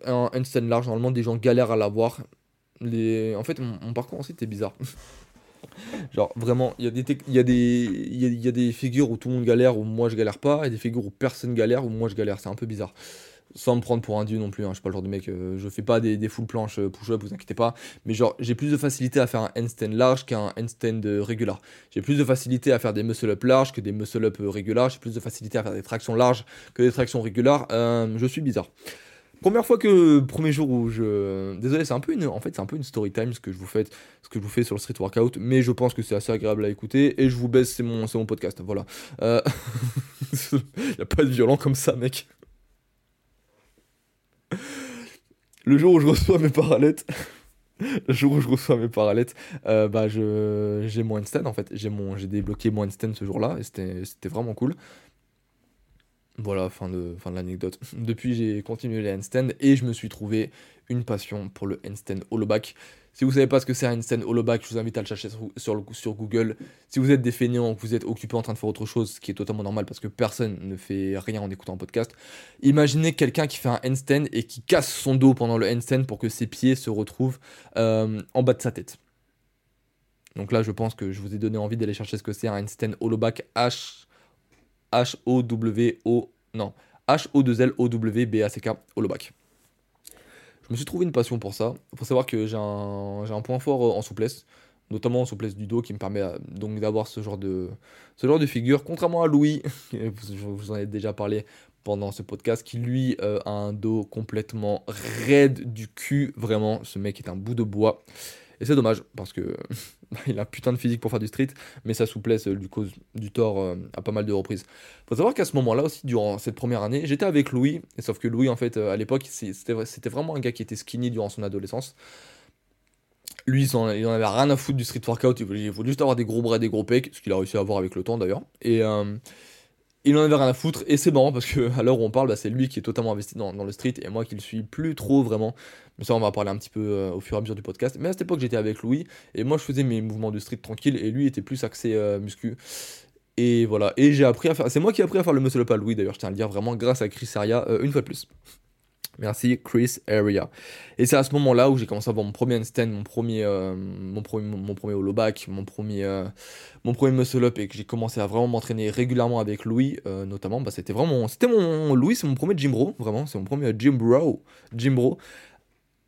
Un handstand large, normalement des gens galèrent à l'avoir. En fait, mon, parcours ensuite était bizarre. Genre, vraiment, il y, a, des figures où tout le monde galère, où moi je galère pas, et des figures où personne galère, où moi je galère. C'est un peu bizarre. Sans me prendre pour un dieu non plus, hein, je suis pas le genre de mec, euh, je fais pas des, des full planches euh, push-up, vous inquiétez pas. Mais genre, j'ai plus de facilité à faire un handstand large qu'un handstand euh, régular. J'ai plus de facilité à faire des muscle-up larges que des muscle-up réguliers. J'ai plus de facilité à faire des tractions larges que des tractions régulières. je suis bizarre. Première fois que premier jour où je désolé c'est un peu une en fait c'est un peu une story time ce que je vous fais ce que je vous fais sur le street workout mais je pense que c'est assez agréable à écouter et je vous baisse c'est mon mon podcast voilà euh... y a pas de violent comme ça mec le jour où je reçois mes parallettes le jour où je reçois mes parallettes euh, bah j'ai mon handstand en fait. J'ai débloqué mon handstand ce jour-là et c'était vraiment cool voilà, fin de, fin de l'anecdote. Depuis, j'ai continué les handstands et je me suis trouvé une passion pour le handstand holoback. Si vous savez pas ce que c'est un handstand holoback, je vous invite à le chercher sur, Google. Si vous êtes des feignants, que vous êtes occupé en train de faire autre chose, ce qui est totalement normal parce que personne ne fait rien en écoutant un podcast, imaginez quelqu'un qui fait un handstand et qui casse son dos pendant le handstand pour que ses pieds se retrouvent euh, en bas de sa tête. Donc là, je pense que je vous ai donné envie d'aller chercher ce que c'est un handstand holoback H H-O-W-O. Non. H-O-2-L-O-W-B-A-C-K, Holoback. Je me suis trouvé une passion pour ça. Il faut savoir que j'ai un, un, point fort en souplesse, notamment en souplesse du dos, qui me permet euh, donc d'avoir ce genre de ce genre de figure. Contrairement à Louis, je vous en ai déjà parlé pendant ce podcast, qui lui euh, a un dos complètement raide du cul. Vraiment, ce mec est un bout de bois. Et c'est dommage, parce que il a putain de physique pour faire du street, mais sa souplesse lui cause du tort euh, à pas mal de reprises. Faut savoir qu'à ce moment-là aussi, durant cette première année, j'étais avec Louis, et sauf que Louis, en fait, euh, à l'époque, c'était vraiment un gars qui était skinny durant son adolescence. Lui, il en, avait rien à foutre du street workout, il voulait, juste avoir des gros bras, des gros pecs, ce qu'il a réussi à avoir avec le temps d'ailleurs. Et, euh, il en avait rien à foutre et c'est marrant parce que à l'heure où on parle, bah, c'est lui qui est totalement investi dans, le street et moi qui le suis plus trop vraiment. Mais ça, on va parler un petit peu euh, au fur et à mesure du podcast. Mais à cette époque, j'étais avec Louis et moi, je faisais mes mouvements de street tranquille et lui était plus axé euh, muscu. Et voilà, et j'ai appris à faire. C'est moi qui ai appris à faire le muscle up à Louis d'ailleurs, je tiens à le dire vraiment grâce à Chris Aria euh, une fois de plus. Merci Chris Area. Et c'est à ce moment-là où j'ai commencé à avoir mon premier handstand, mon premier, euh, mon premier, mon premier hollow back, mon premier, euh, mon premier muscle up et que j'ai commencé à vraiment m'entraîner régulièrement avec Louis, euh, notamment. Bah, c'était vraiment, c'était mon Louis, c'est mon premier gym bro, vraiment, c'est mon premier gym bro, gym bro.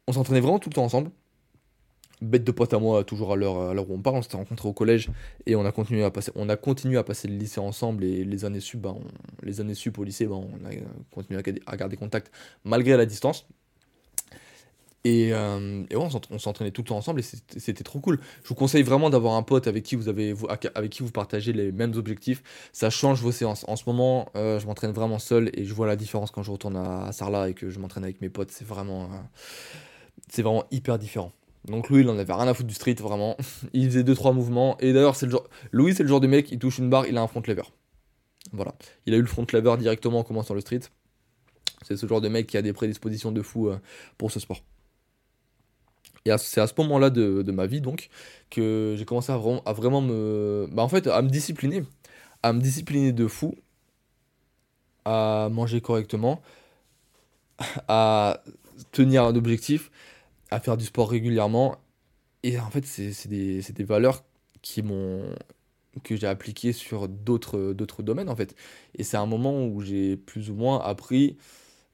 On s'entraînait vraiment tout le temps ensemble bête de pote à moi, toujours à l'heure, où on parle, on s'était rencontrés au collège et on a continué à passer, on a continué à passer le lycée ensemble et les années sup, bah, les années sup au lycée, bah, on a continué à, garder contact malgré la distance. Et, euh, et on s'entraînait tout le temps ensemble et c'était trop cool. Je vous conseille vraiment d'avoir un pote avec qui vous avez, avec qui vous partagez les mêmes objectifs. Ça change vos séances. En ce moment, euh, je m'entraîne vraiment seul et je vois la différence quand je retourne à, Sarlat et que je m'entraîne avec mes potes. C'est vraiment, euh, c'est vraiment hyper différent. Donc Louis, il en avait rien à foutre du street, vraiment. il faisait 2-3 mouvements. Et d'ailleurs, c'est le genre. Louis, c'est le genre de mec, il touche une barre, il a un front lever. Voilà. Il a eu le front lever directement en commençant le street. C'est ce genre de mec qui a des prédispositions de fou euh, pour ce sport. Et c'est à ce moment-là de, ma vie, donc, que j'ai commencé à, à, vraiment me. Bah, en fait, à me discipliner. À me discipliner de fou. À manger correctement. À tenir un objectif à faire du sport régulièrement. Et en fait, c'est des, des, valeurs qui m'ont que j'ai appliquées sur d'autres domaines en fait. Et c'est un moment où j'ai plus ou moins appris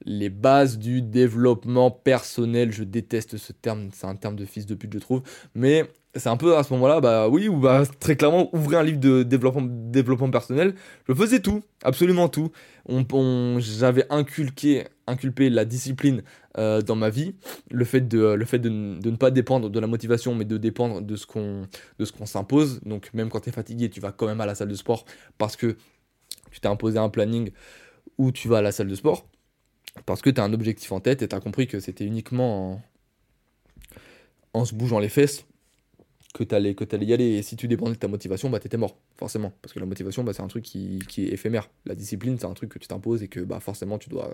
les bases du développement personnel. Je déteste ce terme, c'est un terme de fils de pute, je trouve. Mais c'est un peu à ce moment-là, bah oui, ou bah très clairement ouvrir un livre de développement, personnel. Je faisais tout, absolument tout. On, J'avais inculqué, inculpé la discipline euh, dans ma vie, le fait, de, le fait de, ne pas dépendre de la motivation, mais de dépendre de ce qu'on qu'on s'impose. Donc même quand tu es fatigué, tu vas quand même à la salle de sport parce que tu t'es imposé un planning où tu vas à la salle de sport parce que tu as un objectif en tête et tu as compris que c'était uniquement en, se bougeant les fesses que tu allais, y aller. Et si tu dépendais de ta motivation, bah t'étais mort, forcément. Parce que la motivation, bah, c'est un truc qui, qui, est éphémère. La discipline, c'est un truc que tu t'imposes et que bah forcément tu dois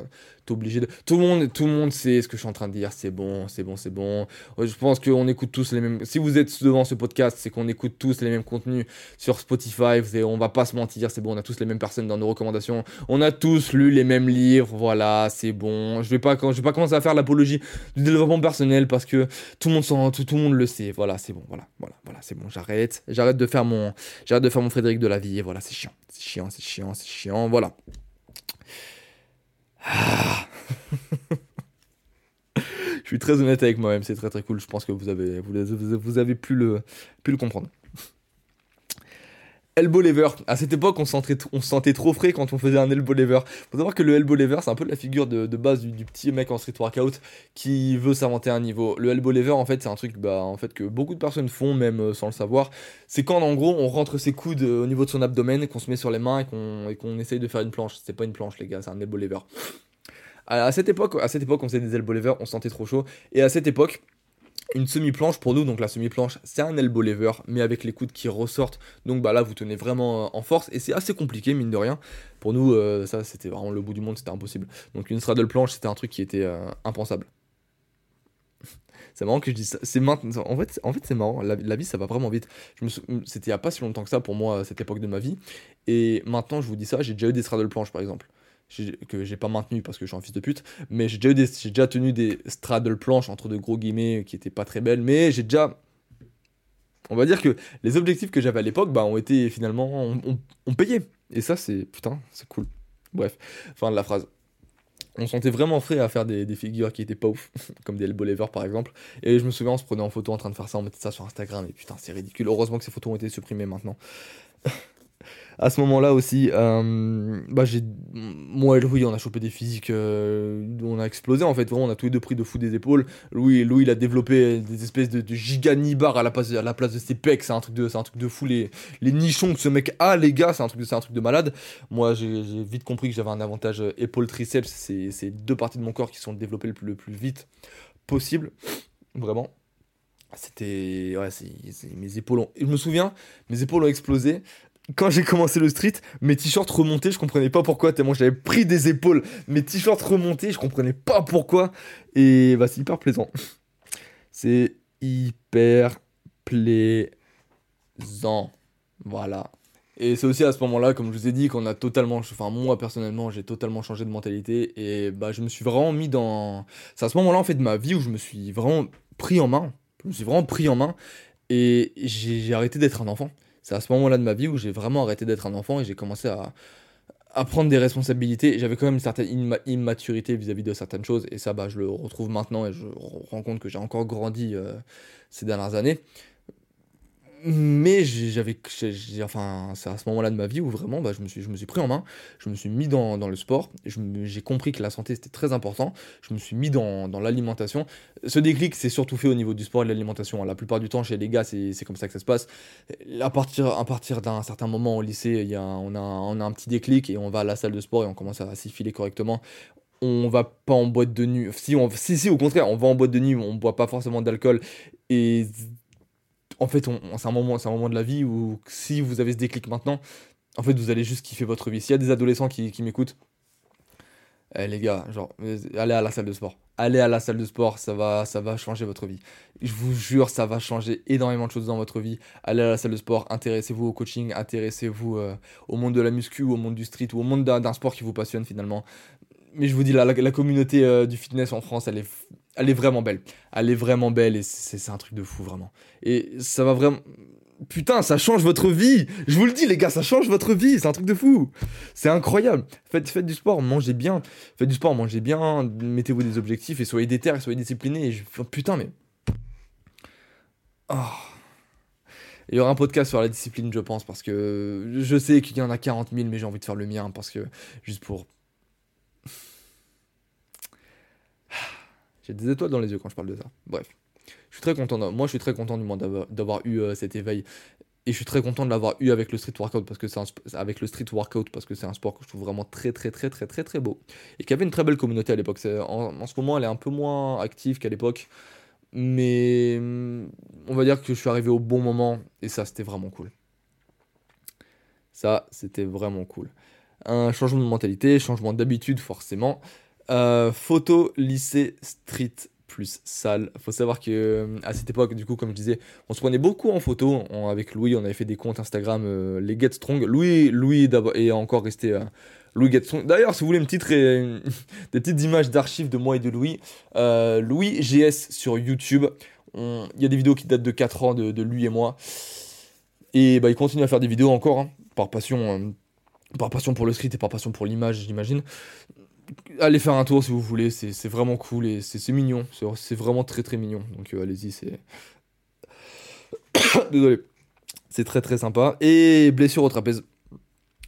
t'obliger de. Tout le monde, tout le monde sait ce que je suis en train de dire. C'est bon, c'est bon, c'est bon. Je pense qu'on écoute tous les mêmes. Si vous êtes devant ce podcast, c'est qu'on écoute tous les mêmes contenus sur Spotify. Et on va pas se mentir, c'est bon. On a tous les mêmes personnes dans nos recommandations. On a tous lu les mêmes livres. Voilà, c'est bon. Je vais pas, je vais pas commencer à faire l'apologie du développement personnel parce que tout le monde tout, tout le monde le sait. Voilà, c'est bon. Voilà, voilà voilà, c'est bon, j'arrête. J'arrête de faire mon j'arrête de faire mon Frédéric de la vie et voilà, c'est chiant. C'est chiant, c'est chiant, c'est chiant, voilà. Ah. Je suis très honnête avec moi-même, c'est très très cool. Je pense que vous avez vous, avez pu le comprendre. Elbow lever. À cette époque, on, se sentait trop frais quand on faisait un elbow lever. Faut savoir que le elbow lever, c'est un peu la figure de, base du, petit mec en street workout qui veut s'inventer un niveau. Le elbow lever, en fait, c'est un truc bah, en fait, que beaucoup de personnes font, même euh, sans le savoir. C'est quand, en gros, on rentre ses coudes euh, au niveau de son abdomen, qu'on se met sur les mains et qu'on essaye de faire une planche. C'est pas une planche, les gars, c'est un elbow lever. À cette époque, à cette époque, on faisait des elbow lever, on se sentait trop chaud. Et à cette époque, une semi-planche pour nous, donc la semi-planche c'est un elbow lever, mais avec les coudes qui ressortent, donc bah là vous tenez vraiment euh, en force, et c'est assez compliqué mine de rien. Pour nous, euh, ça c'était vraiment le bout du monde, c'était impossible. Donc une straddle planche c'était un truc qui était euh, impensable. c'est marrant que je dise ça. C'est maintenant. En fait, en fait c'est marrant. La, vie, ça va vraiment vite. C'était il n'y a pas si longtemps que ça pour moi, cette époque de ma vie. Et maintenant, je vous dis ça, j'ai déjà eu des straddle planches, par exemple que j'ai pas maintenu parce que je suis un fils de pute, mais j'ai déjà, déjà tenu des straddle planches entre de gros guillemets qui étaient pas très belles, mais j'ai déjà. On va dire que les objectifs que j'avais à l'époque bah, ont été finalement. ont, payé. Et ça, c'est. Putain, c'est cool. Bref, fin de la phrase. On sentait vraiment frais à faire des, figures qui étaient pas ouf, comme des elbow levers par exemple. Et je me souviens, on se prenait en photo en train de faire ça, on mettait ça sur Instagram, et putain, c'est ridicule. Heureusement que ces photos ont été supprimées maintenant à ce moment-là aussi, euh, bah j'ai, moi et Louis, on a chopé des physiques, euh, on a explosé en fait. Vraiment, on a tous les deux pris de fou des épaules. Louis, Louis, il a développé des espèces de, de à la place, la place de ses pecs. C'est un truc de, un truc de fou. Les, les nichons que ce mec a, les gars, c'est un truc, c'est un truc de malade. Moi, j'ai, vite compris que j'avais un avantage euh, épaule triceps. C'est, c'est deux parties de mon corps qui sont développées le plus, le plus vite possible, vraiment. C'était. Ouais, mes épaules ont. Je me souviens, mes épaules ont explosé quand j'ai commencé le street, mes t-shirts remontaient, je comprenais pas pourquoi, tellement j'avais pris des épaules, mes t-shirts remontaient, je comprenais pas pourquoi, et bah c'est hyper plaisant. C'est hyper plaisant. Voilà. Et c'est aussi à ce moment-là, comme je vous ai dit, qu'on a totalement, enfin moi personnellement, j'ai totalement changé de mentalité et bah je me suis vraiment mis dans, c'est à ce moment-là en fait de ma vie où je me suis vraiment pris en main, je me suis vraiment pris en main et j'ai arrêté d'être un enfant c'est à ce moment-là de ma vie où j'ai vraiment arrêté d'être un enfant et j'ai commencé à, prendre des responsabilités. J'avais quand même une certaine immaturité vis-à-vis de certaines choses et ça, bah, je le retrouve maintenant et je rends compte que j'ai encore grandi euh, ces dernières années mais j'avais enfin c'est à ce moment-là de ma vie où vraiment bah, je, me suis, je me suis pris en main. Je me suis mis dans, dans le sport. J'ai compris que la santé c'était très important. Je me suis mis dans, dans l'alimentation. Ce déclic c'est surtout fait au niveau du sport et de l'alimentation la plupart du temps chez les gars c'est comme ça que ça se passe. À partir, à partir d'un certain moment au lycée y a, on, a, on a un petit déclic et on va à la salle de sport et on commence à s'y filer correctement. On va pas en boîte de nuit. Si, on, si, si au contraire on va en boîte de nuit on boit pas forcément d'alcool et en fait, c'est un, moment, un moment de la vie où si vous avez ce déclic maintenant, en fait, vous allez juste kiffer votre vie. S'il y a des adolescents qui, m'écoutent, eh, les gars, genre, allez à la salle de sport. Allez à la salle de sport, ça va, ça va changer votre vie. Je vous jure, ça va changer énormément de choses dans votre vie. Allez à la salle de sport, intéressez-vous au coaching, intéressez-vous euh, au monde de la muscu, au monde du street, ou au monde d'un sport qui vous passionne finalement. Mais je vous dis, la, la, communauté euh, du fitness en France, elle est, elle est vraiment belle. Elle est vraiment belle et c'est un truc de fou, vraiment. Et ça va vraiment. Putain, ça change votre vie. Je vous le dis, les gars, ça change votre vie. C'est un truc de fou. C'est incroyable. Faites, du sport, mangez bien. Faites du sport, mangez bien. Mettez-vous des objectifs et soyez déter, soyez disciplinés. Putain, mais. Oh. Il y aura un podcast sur la discipline, je pense, parce que je sais qu'il y en a 40 000, mais j'ai envie de faire le mien, parce que juste pour J'ai des étoiles dans les yeux quand je parle de ça. Bref. Je suis très content. Moi, je suis très content du moins d'avoir eu euh, cet éveil. Et je suis très content de l'avoir eu avec le street workout parce que c'est avec le street workout parce que c'est un sport que je trouve vraiment très très très très très très beau et qui avait une très belle communauté à l'époque. En, en, ce moment, elle est un peu moins active qu'à l'époque. Mais on va dire que je suis arrivé au bon moment et ça, c'était vraiment cool. Ça, c'était vraiment cool. Un changement de mentalité, changement d'habitude, forcément. Euh, photo, lycée, street plus salle. Faut savoir que euh, à cette époque, du coup, comme je disais, on se prenait beaucoup en photo. avec Louis, on avait fait des comptes Instagram, euh, les Get Strong. Louis, Louis est encore resté Louis Get Strong. D'ailleurs, si vous voulez une petite des petites images d'archives de moi et de Louis, Louis GS sur YouTube. Il y a des vidéos qui datent de 4 ans de, lui et moi. Et bah, il continue à faire des vidéos encore, hein, par passion. par passion pour le street et par passion pour l'image, j'imagine allez faire un tour si vous voulez, c'est vraiment cool et c'est mignon, c'est vraiment très très mignon. Donc euh, allez-y, c'est... Désolé. C'est très très sympa. Et blessure au trapèze.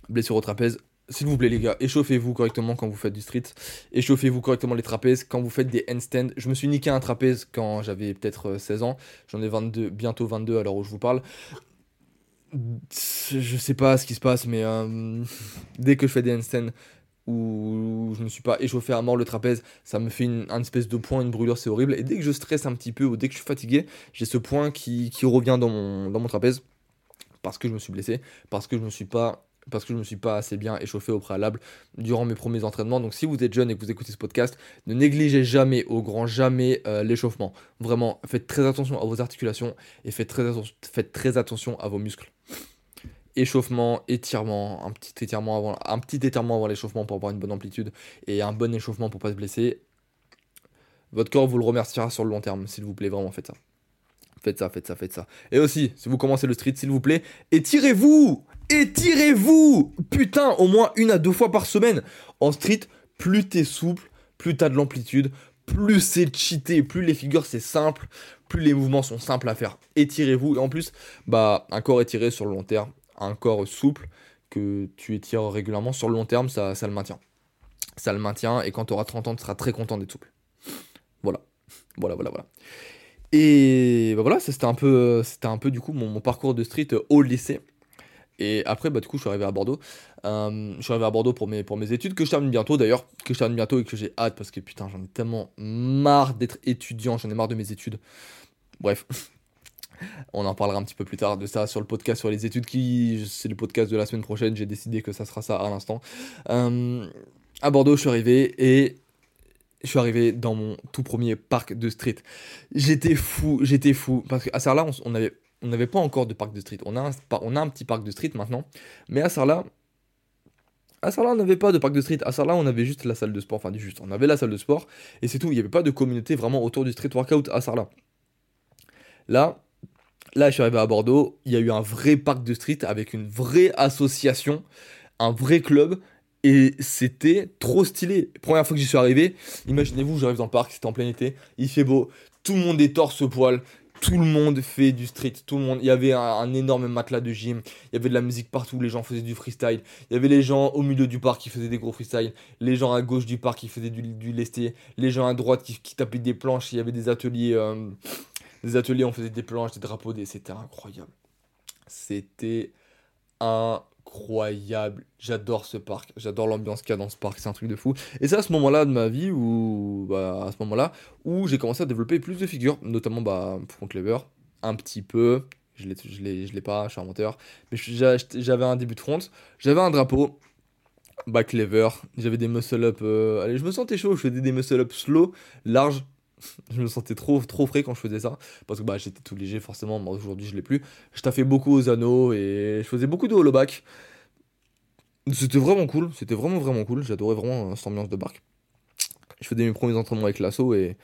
Blessure au trapèze. S'il vous plaît les gars, échauffez-vous correctement quand vous faites du street. Échauffez-vous correctement les trapèzes quand vous faites des handstands. Je me suis niqué un trapèze quand j'avais peut-être 16 euh, ans. J'en ai 22, bientôt 22 à l'heure où je vous parle je sais pas ce qui se passe, mais euh, dès que je fais des handstands, où je me suis pas échauffé à mort le trapèze, ça me fait une, espèce de point, une brûlure, c'est horrible. Et dès que je stresse un petit peu ou dès que je suis fatigué, j'ai ce point qui, revient dans mon, trapèze parce que je me suis blessé, parce que je me suis pas me suis pas assez bien échauffé au préalable durant mes premiers entraînements. Donc si vous êtes jeune et que vous écoutez ce podcast, ne négligez jamais, au grand jamais, euh, l'échauffement. Vraiment, faites très attention à vos articulations et faites très attention à vos muscles échauffement, étirement, un petit étirement avant, un petit étirement avant l'échauffement pour avoir une bonne amplitude et un bon échauffement pour pas se blesser. Votre corps vous le remerciera sur le long terme, s'il vous plaît, vraiment faites ça. Faites ça, faites ça, faites ça. Et aussi, si vous commencez le street, s'il vous plaît, étirez-vous Étirez-vous Putain, au moins une à deux fois par semaine. En street, plus t'es souple, plus t'as de l'amplitude, plus c'est cheaté, plus les figures c'est simple, plus les mouvements sont simples à faire. Étirez-vous. Et en plus, bah, un corps étiré sur le long terme, un corps souple que tu étires régulièrement, sur le long terme, ça, ça le maintient. Ça le maintient, et quand tu auras 30 ans, tu seras très content d'être souple. Voilà. Voilà, voilà, voilà. Et bah voilà, c'était un peu, c'était un peu du coup mon, parcours de street au lycée. Et après, bah, du coup, je suis arrivé à Bordeaux. Euh, je suis arrivé à Bordeaux pour mes, pour mes études, que je termine bientôt d'ailleurs, que je termine bientôt et que j'ai hâte parce que putain, j'en ai tellement marre d'être étudiant, j'en ai marre de mes études. Bref, on en parlera un petit peu plus tard de ça sur le podcast sur les études qui c'est le podcast de la semaine prochaine. J'ai décidé que ça sera ça à l'instant. Euh, à Bordeaux, je suis arrivé et je suis arrivé dans mon tout premier parc de street. J'étais fou, j'étais fou parce qu'à Sarlat, on, on avait on n'avait pas encore de parc de street. On a, un, on a un petit parc de street maintenant, mais à Sarlat, à Sarlat, on n'avait pas de parc de street. À Sarlat, on avait juste la salle de sport. Enfin, juste, on avait la salle de sport et c'est tout. Il n'y avait pas de communauté vraiment autour du street workout à Sarlat. Là, Là, je suis arrivé à Bordeaux, il y a eu un vrai parc de street avec une vraie association, un vrai club, et c'était trop stylé. Première fois que j'y suis arrivé, imaginez-vous, j'arrive dans le parc, c'était en plein été, il fait beau, tout le monde est torse-poil, tout le monde fait du street, tout le monde. Il y avait un, énorme matelas de gym, il y avait de la musique partout, les gens faisaient du freestyle. Il y avait les gens au milieu du parc qui faisaient des gros freestyle, les gens à gauche du parc qui faisaient du, du lesté, les gens à droite qui, qui tapaient des planches. Il y avait des ateliers. Euh, des ateliers, on faisait des planches, des drapeaux, des... c'était incroyable. C'était incroyable. J'adore ce parc, j'adore l'ambiance qu'il y a dans ce parc, c'est un truc de fou. Et c'est à ce moment-là de ma vie où, bah, à ce moment-là, où j'ai commencé à développer plus de figures, notamment bah, Front Clever, un petit peu. Je l'ai, je l'ai, je l'ai pas, je suis un. Mais j'avais un début de front, j'avais un drapeau, back lever, j'avais des muscle up. Euh, allez, je me sentais chaud, je faisais des muscle up slow, large, je me sentais trop, trop frais quand je faisais ça. Parce que bah, j'étais tout léger, forcément. Aujourd'hui, je l'ai plus. Je taffais beaucoup aux anneaux et je faisais beaucoup de hollow back. C'était vraiment cool. C'était vraiment, vraiment cool. J'adorais vraiment euh, cette ambiance de barque. Je faisais mes premiers entraînements avec l'assaut et,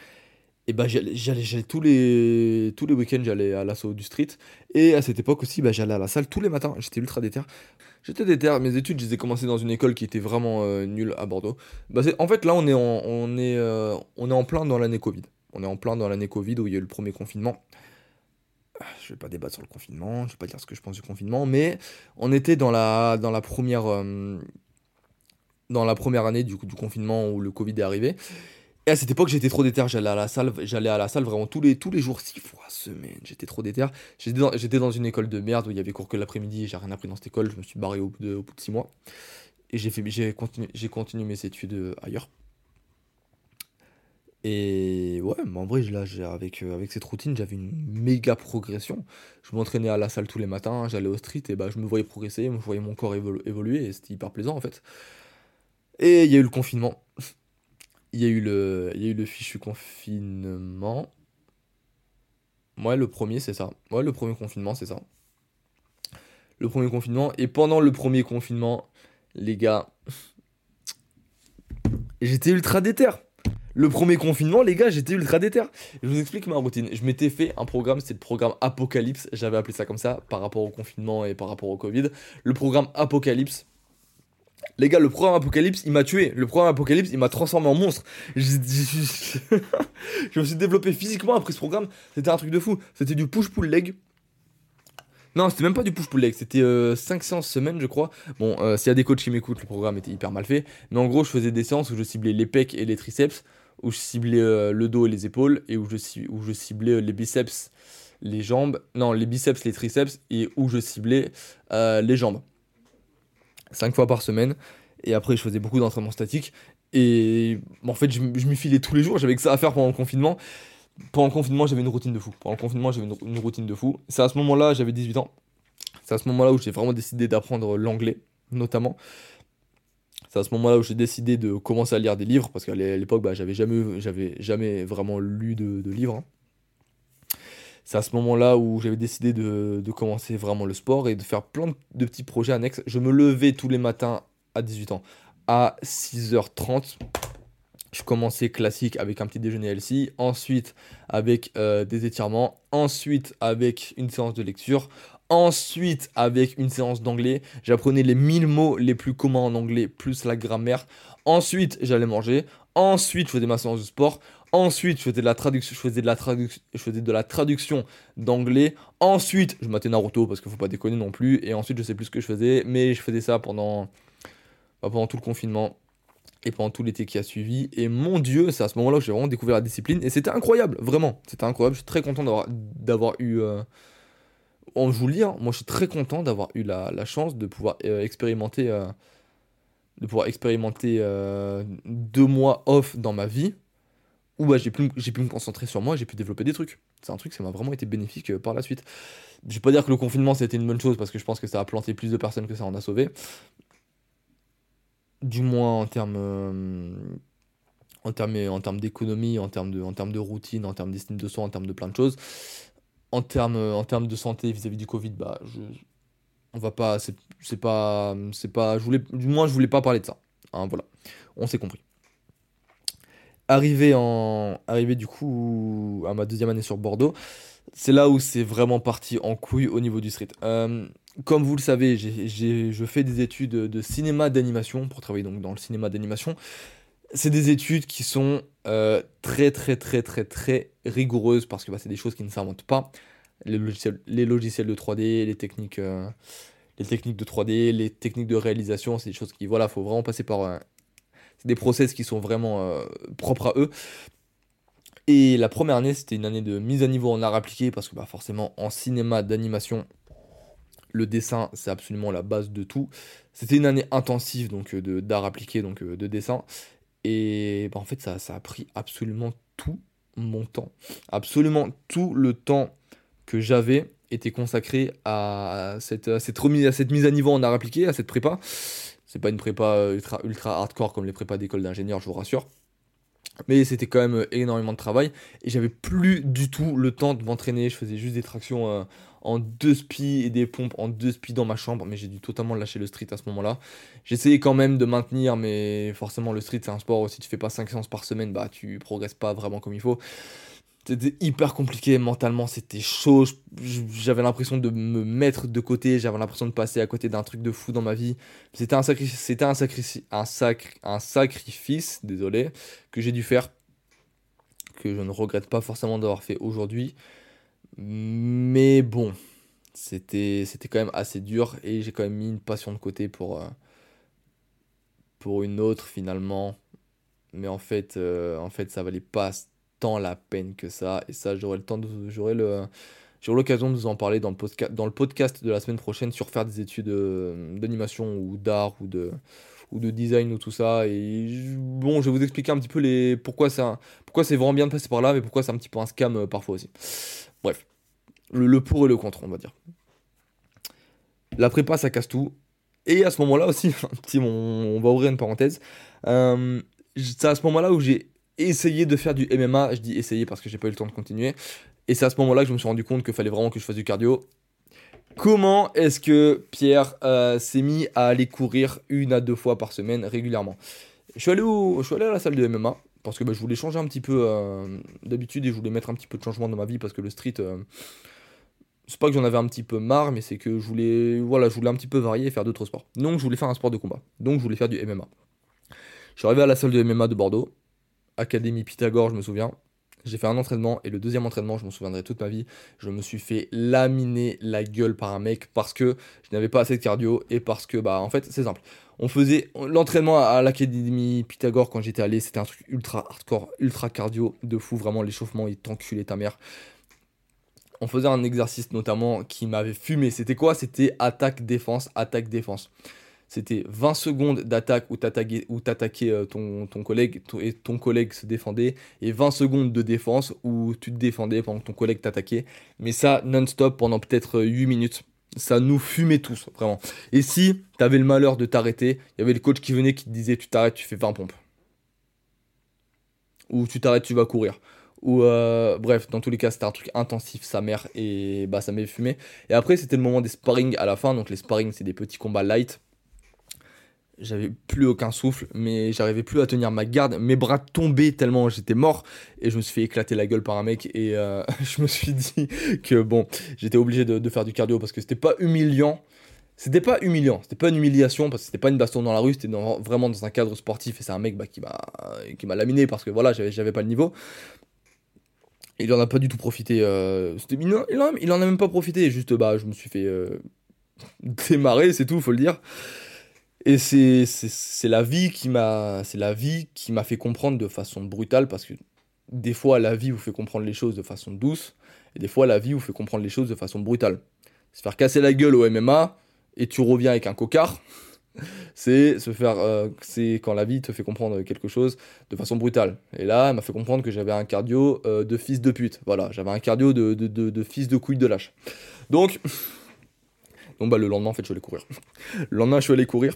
et bah, j'allais, tous les, tous les week-ends, j'allais à l'assaut du street. Et à cette époque aussi, bah, j'allais à la salle tous les matins. J'étais ultra déter. J'étais déter. Mes études, je les ai commencées dans une école qui était vraiment euh, nulle à Bordeaux. Bah, en fait, là, on est en, on est, euh, on est en plein dans l'année Covid. On est en plein dans l'année Covid où il y a eu le premier confinement. Je vais pas débattre sur le confinement, je vais pas dire ce que je pense du confinement, mais on était dans la, dans la première. Euh, dans la première année du, du confinement où le Covid est arrivé. Et à cette époque, j'étais trop déter. J'allais à la salle, j'allais à la salle vraiment tous les, tous les jours, six fois semaine. J'étais trop déter. J'étais dans, une école de merde où il y avait cours que l'après-midi. J'ai rien appris dans cette école. Je me suis barré au bout de, au six mois. Et j'ai continué, mes études euh, ailleurs. Et ouais, mais en vrai, euh, avec cette routine, j'avais une méga progression. Je m'entraînais à la salle tous les matins, j'allais au street, et bah, je me voyais progresser, je voyais mon corps évoluer, et c'était hyper plaisant en fait. Et il y a eu le confinement. Il y a eu le, fichu confinement. Ouais, le premier, c'est ça. Ouais, le premier confinement, c'est ça. Le premier confinement. Et pendant le premier confinement, les gars, j'étais ultra déter. Le premier confinement, les gars, j'étais ultra déter. Je vous explique ma routine. Je m'étais fait un programme, c'était le programme Apocalypse. J'avais appelé ça comme ça par rapport au confinement et par rapport au Covid. Le programme Apocalypse. Les gars, le programme Apocalypse, il m'a tué. Le programme Apocalypse, il m'a transformé en monstre. Je, me suis développé physiquement après ce programme. C'était un truc de fou. C'était du push-pull-leg. Non, c'était même pas du push-pull leg, c'était 5 euh, séances semaine, je crois. Bon, euh, s'il y a des coachs qui m'écoutent, le programme était hyper mal fait. Mais en gros, je faisais des séances où je ciblais les pecs et les triceps, où je ciblais euh, le dos et les épaules, et je, où je ciblais les biceps, les jambes. Non, les biceps, les triceps, et où je ciblais les jambes. 5 fois par semaine. Et après, je faisais beaucoup d'entraînement statique. Et en fait, je, je m'y filais tous les jours. J'avais que ça à faire pendant le confinement. Pendant le confinement, j'avais une routine de fou. Pendant le confinement, j'avais une, routine de fou. C'est à ce moment-là, j'avais 18 ans. C'est à ce moment-là où j'ai vraiment décidé d'apprendre l'anglais, notamment. C'est à ce moment-là où j'ai décidé de commencer à lire des livres, parce qu'à l'époque, bah, j'avais jamais, jamais vraiment lu de, livres. Hein. C'est à ce moment-là où j'avais décidé de, commencer vraiment le sport et de faire plein de petits projets annexes. Je me levais tous les matins à 18 ans à 6h30 je commençais classique avec un petit déjeuner LC, ensuite avec euh, des étirements, ensuite avec une séance de lecture, ensuite avec une séance d'anglais. J'apprenais les 1000 mots les plus communs en anglais plus la grammaire. Ensuite, j'allais manger. Ensuite, je faisais ma séance de sport. Ensuite, je faisais de la traduction, je faisais de la, traduction, je faisais de la traduction d'anglais. Ensuite, je matais Naruto parce qu'il faut pas déconner non plus. Et ensuite, je sais plus ce que je faisais, mais je faisais ça pendant, bah, pendant tout le confinement et pendant tout l'été qui a suivi. Et mon Dieu, c'est à ce moment-là que j'ai vraiment découvert la discipline. Et c'était incroyable, vraiment. C'était incroyable. Je suis très content d'avoir, d'avoir eu. Euh... On, vous dis, hein, moi je suis très content d'avoir eu la, la, chance de pouvoir euh, expérimenter. Euh, de pouvoir expérimenter euh, deux mois off dans ma vie. Où bah, j'ai, pu, me concentrer sur moi, j'ai pu développer des trucs. C'est un truc, ça m'a vraiment été bénéfique par la suite. Je vais pas dire que le confinement c'était une bonne chose parce que je pense que ça a planté plus de personnes que ça en a sauvé du moins en termes euh, en termes en termes d'économie, en termes de en termes de routine, en termes d'estime de soi, en termes de plein de choses. En termes en termes de santé vis-à-vis du Covid, bah je on va pas c'est pas pas du moins je voulais pas parler de ça. Hein, voilà. On s'est compris. Arrivé en arrivé du coup à ma deuxième année sur Bordeaux, c'est là où c'est vraiment parti en couille au niveau du street. Euh, comme vous le savez, je fais des études de cinéma d'animation pour travailler donc dans le cinéma d'animation. C'est des études qui sont euh, très très très très très rigoureuses parce que bah, c'est des choses qui ne s'inventent pas. Les logiciels, de 3D, les techniques, euh, les techniques de 3D, les techniques de réalisation, c'est des choses qui, voilà, faut vraiment passer par... Euh, des process qui sont vraiment propres à eux. Et la première année, c'était une année de mise à niveau en art appliqué parce que bah, forcément en cinéma d'animation, le dessin, c'est absolument la base de tout. C'était une année intensive donc euh, d'art appliqué, donc euh, de dessin. Et bah, en fait, ça, ça a pris absolument tout mon temps. Absolument tout le temps que j'avais était consacré à cette, cette, remise, à cette mise à niveau en art appliqué, à cette prépa. C'est pas une prépa ultra, ultra hardcore comme les prépas d'école d'ingénieur, je vous rassure. Mais c'était quand même énormément de travail et j'avais plus du tout le temps de m'entraîner. Je faisais juste des tractions euh, en deux spies et des pompes en deux spies dans ma chambre, mais j'ai dû totalement lâcher le street à ce moment-là. J'essayais quand même de maintenir, mais forcément le street c'est un sport, si tu fais pas 5 séances par semaine, bah tu progresses pas vraiment comme il faut. C'était hyper compliqué mentalement, c'était chaud, j'avais l'impression de me mettre de côté, j'avais l'impression de passer à côté d'un truc de fou dans ma vie. C'était un, un, un, un sacrifice, désolé, que j'ai dû faire, que je ne regrette pas forcément d'avoir fait aujourd'hui. Mais bon, c'était c'était quand même assez dur et j'ai quand même mis une passion de côté pour, euh, pour une autre finalement. Mais en fait, euh, en fait, ça valait pas tant la peine que ça. Et ça, j'aurai le temps j'aurai le, j'aurai l'occasion de vous en parler dans le, podcast, dans le podcast de la semaine prochaine sur faire des études euh, d'animation ou d'art ou de, ou de design ou tout ça. Et bon, je vais vous expliquer un petit peu les pourquoi c'est pourquoi c'est vraiment bien de passer par là, mais pourquoi c'est un petit peu un scam euh, parfois aussi. Bref, le, pour et le contre, on va dire. La prépa, ça casse tout. Et à ce moment-là aussi, petit, on, va ouvrir une parenthèse. Euh, c'est à ce moment-là où j'ai essayé de faire du MMA. Je dis essayer parce que j'ai pas eu le temps de continuer. Et c'est à ce moment-là que je me suis rendu compte qu'il fallait vraiment que je fasse du cardio. Comment est-ce que Pierre euh, s'est mis à aller courir une à deux fois par semaine régulièrement? Je suis, allé je suis allé à la salle de MMA parce que bah, je voulais changer un petit peu euh, d'habitude et je voulais mettre un petit peu de changement dans ma vie parce que le street, euh, c'est pas que j'en avais un petit peu marre, mais c'est que je voulais, voilà, je voulais un petit peu varier et faire d'autres sports. Donc je voulais faire un sport de combat. Donc je voulais faire du MMA. Je suis arrivé à la salle de MMA de Bordeaux, Académie Pythagore, je me souviens. J'ai fait un entraînement et le deuxième entraînement, je m'en souviendrai toute ma vie, je me suis fait laminer la gueule par un mec parce que je n'avais pas assez de cardio et parce que, bah, en fait, c'est simple. On faisait l'entraînement à l'académie Pythagore quand j'étais allé, c'était un truc ultra hardcore, ultra cardio, de fou, vraiment l'échauffement, il t'enculait ta mère. On faisait un exercice notamment qui m'avait fumé. C'était quoi? C'était attaque-défense, attaque-défense c'était 20 secondes d'attaque où t'attaquais euh, ton, ton collègue et ton collègue se défendait, et 20 secondes de défense où tu te défendais pendant que ton collègue t'attaquait. Mais ça, non-stop pendant peut-être 8 minutes. Ça nous fumait tous, vraiment. Et si t'avais le malheur de t'arrêter, il y avait le coach qui venait qui te disait tu t'arrêtes, tu fais 20 pompes. Ou tu t'arrêtes, tu vas courir ou euh, bref dans tous les cas c'était un truc intensif sa mère et bah ça m'avait fumé et après c'était le moment des sparring à la fin donc les sparring c'est des petits combats light j'avais plus aucun souffle, mais j'arrivais plus à tenir ma garde. Mes bras tombaient tellement j'étais mort et je me suis fait éclater la gueule par un mec. Et euh, je me suis dit que bon, j'étais obligé de, faire du cardio parce que c'était pas humiliant. C'était pas humiliant, c'était pas une humiliation parce que c'était pas une baston dans la rue, c'était vraiment dans un cadre sportif et c'est un mec bah, qui m'a qui m'a laminé parce que voilà, j'avais pas le niveau. Il en a pas du tout profité. Euh, il, en, il, en, a même pas profité, juste bah je me suis fait euh, démarrer, c'est tout, faut le dire. Et c'est la vie qui m'a c'est la vie qui m'a fait comprendre de façon brutale parce que des fois la vie vous fait comprendre les choses de façon douce et des fois la vie vous fait comprendre les choses de façon brutale. Se faire casser la gueule au MMA et tu reviens avec un cocard, c'est se faire euh, c'est quand la vie te fait comprendre quelque chose de façon brutale. Et là, elle m'a fait comprendre que j'avais un cardio euh, de fils de pute. Voilà, j'avais un cardio de, de, de, fils de couille de lâche. Donc donc bah le lendemain en fait je suis allé courir. Le lendemain je suis allé courir.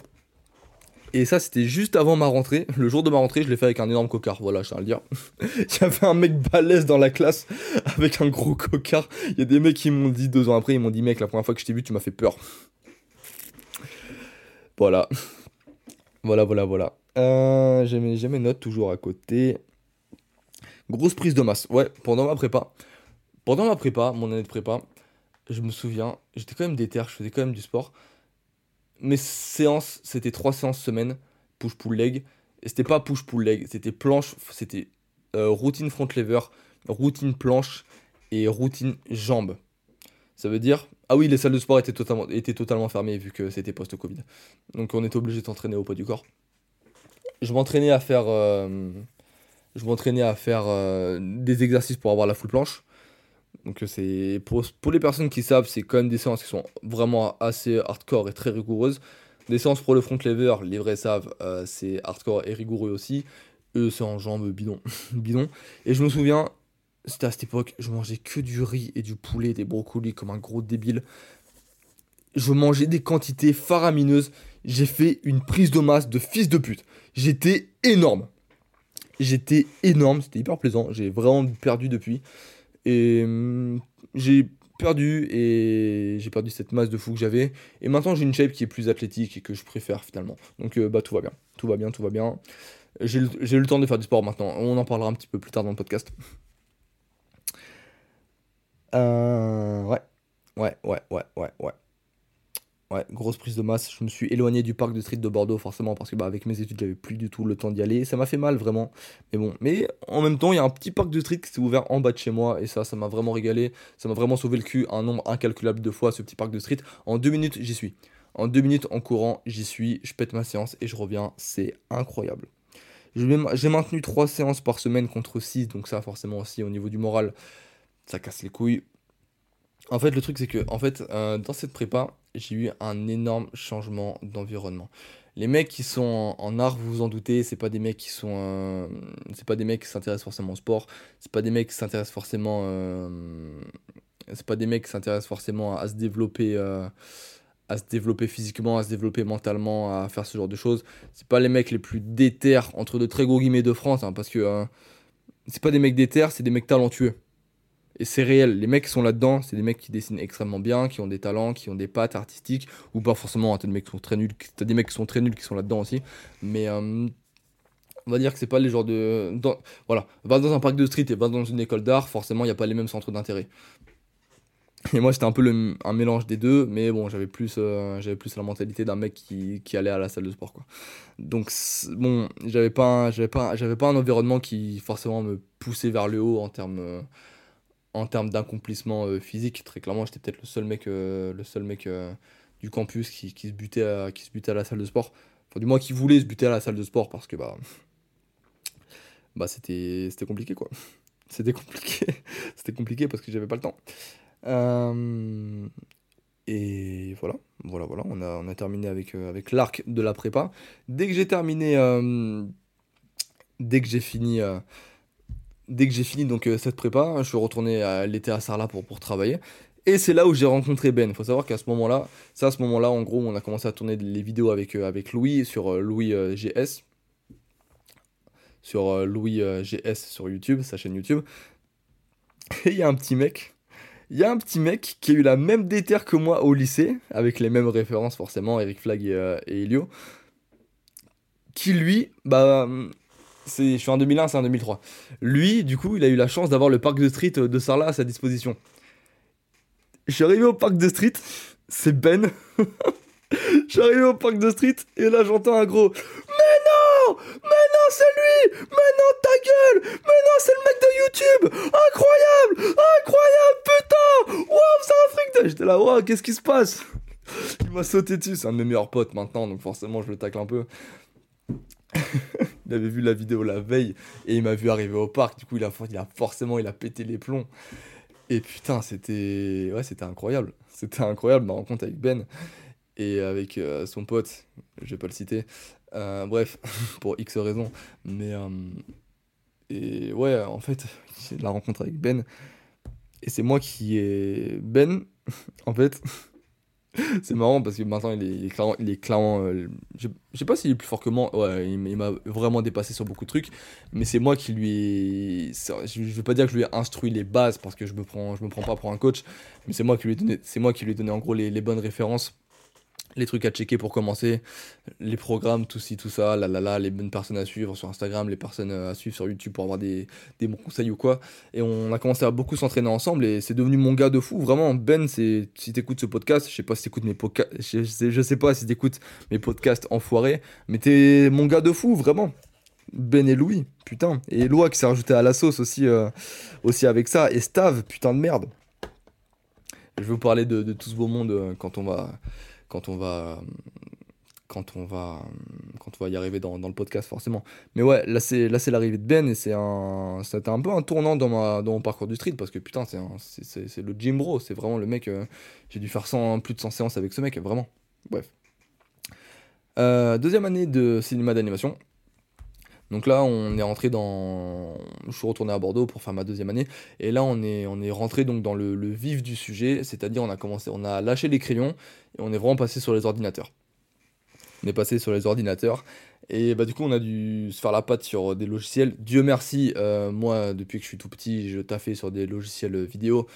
Et ça, c'était juste avant ma rentrée. Le jour de ma rentrée, je l'ai fait avec un énorme cocard. Voilà, je tiens à le dire. Il y avait un mec balèze dans la classe avec un gros cocard. Il y a des mecs qui m'ont dit deux ans après, ils m'ont dit, mec, la première fois que je t'ai vu, tu m'as fait peur. Voilà. Voilà, voilà, voilà. Euh, j'ai mes, notes toujours à côté. Grosse prise de masse. Ouais, pendant ma prépa. Pendant ma prépa, mon année de prépa, je me souviens, j'étais quand même déter, je faisais quand même du sport mes séances, c'était trois séances semaine, push-pull leg. Et c'était pas push-pull leg, c'était planche, c'était euh, routine front lever, routine planche et routine jambe. Ça veut dire. Ah oui, les salles de sport étaient totalement, étaient totalement fermées vu que c'était post-Covid. Donc on était obligé de s'entraîner au poids du corps. Je m'entraînais à faire. Euh, je m'entraînais à faire euh, des exercices pour avoir la full planche. Donc euh, c'est pour, les personnes qui savent, c'est quand même des séances qui sont vraiment assez hardcore et très rigoureuses. Des séances pour le front lever, les vrais savent, euh, c'est hardcore et rigoureux aussi. Eux, c'est en jambes bidon. bidon. Et je me souviens, c'était à cette époque, je mangeais que du riz et du poulet, des brocolis comme un gros débile. Je mangeais des quantités faramineuses. J'ai fait une prise de masse de fils de pute. J'étais énorme. J'étais énorme, c'était hyper plaisant. J'ai vraiment perdu depuis. Et hum, j'ai perdu et j'ai perdu cette masse de fou que j'avais. Et maintenant j'ai une shape qui est plus athlétique et que je préfère finalement. Donc euh, bah tout va bien, tout va bien, tout va bien. J'ai eu le temps de faire du sport maintenant. On en parlera un petit peu plus tard dans le podcast. Euh, ouais, ouais, ouais, ouais, ouais, ouais. Ouais, grosse prise de masse. Je me suis éloigné du parc de street de Bordeaux, forcément, parce que bah, avec mes études, j'avais plus du tout le temps d'y aller. Ça m'a fait mal, vraiment. Mais bon, mais en même temps, il y a un petit parc de street qui s'est ouvert en bas de chez moi, et ça, ça m'a vraiment régalé. Ça m'a vraiment sauvé le cul un nombre incalculable de fois, ce petit parc de street. En deux minutes, j'y suis. En deux minutes, en courant, j'y suis. Je pète ma séance et je reviens. C'est incroyable. J'ai maintenu trois séances par semaine contre 6, donc ça, forcément aussi, au niveau du moral, ça casse les couilles. En fait, le truc, c'est que, en fait, euh, dans cette prépa, j'ai eu un énorme changement d'environnement. Les mecs qui sont en, art, vous vous en doutez, c'est pas des mecs qui sont. Euh, c'est pas des mecs qui s'intéressent forcément au sport. C'est pas des mecs qui s'intéressent forcément. Euh, c'est pas des mecs qui s'intéressent forcément à, se développer. À se développer physiquement, à se développer mentalement, à faire ce genre de choses. C'est pas les mecs les plus déter entre de très gros guillemets de France, hein, parce que c'est pas des mecs déter, c'est des mecs talentueux. Et c'est réel, les mecs qui sont là-dedans, c'est des mecs qui dessinent extrêmement bien, qui ont des talents, qui ont des pattes artistiques, ou pas forcément, hein, t'as des mecs qui sont très nuls, t'as des mecs qui sont très nuls qui sont là-dedans aussi, mais euh, on va dire que c'est pas les genres de... voilà, va dans un parc de street et va dans une école d'art, forcément il n'y a pas les mêmes centres d'intérêt. Et moi c'était un peu un mélange des deux, mais bon j'avais plus, euh, plus la mentalité d'un mec qui, qui, allait à la salle de sport quoi. Donc bon, j'avais pas, pas, j'avais pas un environnement qui forcément me poussait vers le haut en termes... En termes d'accomplissement euh, physique, très clairement, j'étais peut-être le seul mec, euh, le seul mec euh, du campus qui, se butait à, qui se butait à la salle de sport. Enfin, du moins, qui voulait se buter à la salle de sport parce que bah, bah c'était, c'était compliqué quoi. C'était compliqué. c'était compliqué parce que j'avais pas le temps. et voilà, voilà, voilà, on a, on a terminé avec, avec l'arc de la prépa. Dès que j'ai terminé, dès que j'ai fini dès que j'ai fini donc euh, cette prépa, je suis retourné à l'été à Sarlat pour, pour travailler. Et c'est là où j'ai rencontré Ben. Il faut savoir qu'à ce moment-là, c'est à ce moment-là, en gros, on a commencé à tourner les vidéos avec, euh, avec Louis sur euh, Louis GS. Sur Louis GS sur YouTube, sa chaîne YouTube. Et il y a un petit mec. Il y a un petit mec qui a eu la même déterre que moi au lycée, avec les mêmes références forcément, Eric Flag et, et Elio. Qui lui, bah, je suis en 2001, c'est en 2003. Lui, du coup, il a eu la chance d'avoir le parc de street de Sarlat à sa disposition. Je suis arrivé au parc de street, c'est Ben. je suis arrivé au parc de street et là j'entends un gros Mais non Mais non, c'est lui Mais non, ta gueule Mais non, c'est le mec de YouTube Incroyable Incroyable Putain Waouh, c'est un fric J'étais là, waouh, qu'est-ce qui se passe? Il m'a sauté dessus, c'est un de mes meilleurs potes maintenant, donc forcément je le tacle un peu. il avait vu la vidéo la veille et il m'a vu arriver au parc. Du coup, il a, forcément il pété les plombs. Et putain, c'était ouais, c'était incroyable. C'était incroyable ma rencontre avec Ben et avec euh, son pote. Je vais pas le citer. Euh, bref, pour X raisons. Mais euh, et ouais, en fait, la rencontre avec Ben. Et c'est moi qui ai Ben. en fait, c'est marrant parce que maintenant il est, clairement. Il est clairement euh, je, sais pas s'il est plus fort que moi. Ouais, il, m'a vraiment dépassé sur beaucoup de trucs. Mais c'est moi qui lui ai. Je, veux pas dire que je lui ai instruit les bases parce que je me prends, je me prends pas pour un coach. Mais c'est moi qui lui ai donné, c'est moi en gros les bonnes références les trucs à checker pour commencer, les programmes, tout ci, tout ça, là, là, là, les bonnes personnes à suivre sur Instagram, les personnes euh, à suivre sur YouTube pour avoir des, des bons conseils ou quoi. Et on a commencé à beaucoup s'entraîner ensemble et c'est devenu mon gars de fou. Vraiment, Ben, si t'écoutes ce podcast, je sais pas si t'écoutes mes podcasts, je, sais, je sais pas si t'écoutes mes podcasts enfoirés, mais t'es mon gars de fou, vraiment. Ben et Louis, putain. Et Loa qui s'est rajouté à la sauce aussi, euh, aussi avec ça. Et Stav, putain de merde. Je vais vous parler de, de tout ce beau monde euh, quand on va quand on va y arriver dans, le podcast forcément. Mais ouais là c'est l'arrivée de Ben et c'est un c'était un peu un tournant dans ma dans mon parcours du street parce que putain c'est c'est le gym bro. C'est vraiment le mec euh, j'ai dû faire 100, plus de 100 séances avec ce mec vraiment. Bref. Euh, deuxième année de cinéma d'animation donc là, on est rentré dans. Je suis retourné à Bordeaux pour faire ma deuxième année. Et là, on est, on est rentré donc dans le, vif du sujet, c'est-à-dire on a commencé, on a lâché les crayons et on est vraiment passé sur les ordinateurs. On est passé sur les ordinateurs et bah du coup on a dû se faire la patte sur des logiciels. Dieu merci, euh, moi depuis que je suis tout petit, je taffais sur des logiciels vidéo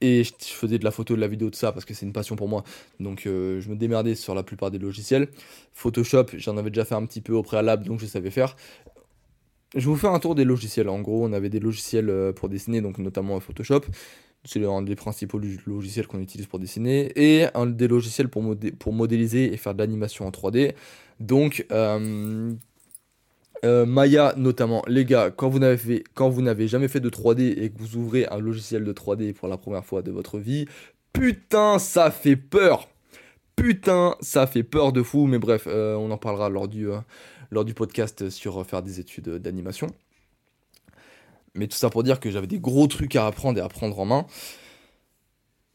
et je faisais de la photo, de la vidéo, de ça, parce que c'est une passion pour moi. Donc euh, je me démerdais sur la plupart des logiciels. Photoshop, j'en avais déjà fait un petit peu au préalable, donc je savais faire. Je vais vous faire un tour des logiciels. En gros, on avait des logiciels euh, pour dessiner, donc notamment Photoshop. C'est un des principaux logiciels qu'on utilise pour dessiner. Et un des logiciels pour, pour modéliser et faire de l'animation en 3D. Donc, euh, euh, Maya notamment, les gars, quand vous n'avez quand vous n'avez jamais fait de 3D et que vous ouvrez un logiciel de 3D pour la première fois de votre vie, putain, ça fait peur. Putain, ça fait peur de fou. Mais bref, euh, on en parlera lors du euh, lors du podcast sur faire des études d'animation. Mais tout ça pour dire que j'avais des gros trucs à apprendre et à prendre en main.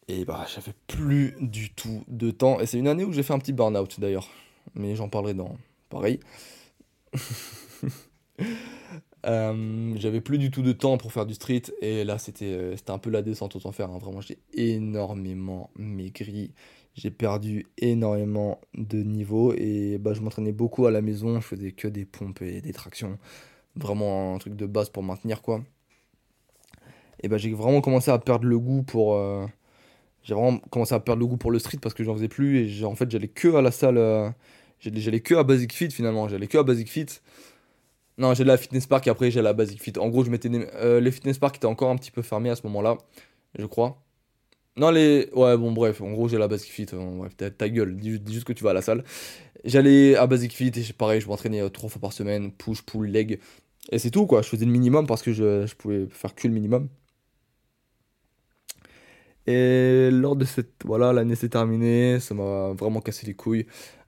Et bah, j'avais plus du tout de temps. Et c'est une année où j'ai fait un petit burn-out d'ailleurs. mais j'en parlerai dans pareil. Euh, j'avais plus du tout de temps pour faire du street et là c'était euh, un peu la descente autant faire. Hein. Vraiment, j'ai énormément maigri. J'ai perdu énormément de niveau et bah, je m'entraînais beaucoup à la maison. Je faisais que des pompes et des tractions. Vraiment un truc de base pour maintenir quoi. Et bah, j'ai vraiment commencé à perdre le goût pour. Euh, j'ai vraiment commencé à perdre le goût pour le street parce que j'en faisais plus et en fait j'allais que à la salle. j'allais que à Basic Fit finalement. J'allais que à Basic Fit. Non, j'ai la Fitness Park et après j'ai la Basic Fit. En gros, je m'étais. Euh, les Fitness Park étaient encore un petit peu fermés à ce moment-là, je crois. Non, les. Ouais, bon, bref, en gros, j'ai la Basic Fit. Euh, bref, ta, gueule, dis, juste que tu vas à la salle. J'allais à Basic Fit et pareil, je m'entraînais euh, trois fois par semaine, push, pull, leg. Et c'est tout, quoi. Je faisais le minimum parce que je, je pouvais faire que le minimum. Et lors de cette. Voilà, l'année s'est terminée, ça m'a vraiment cassé les couilles.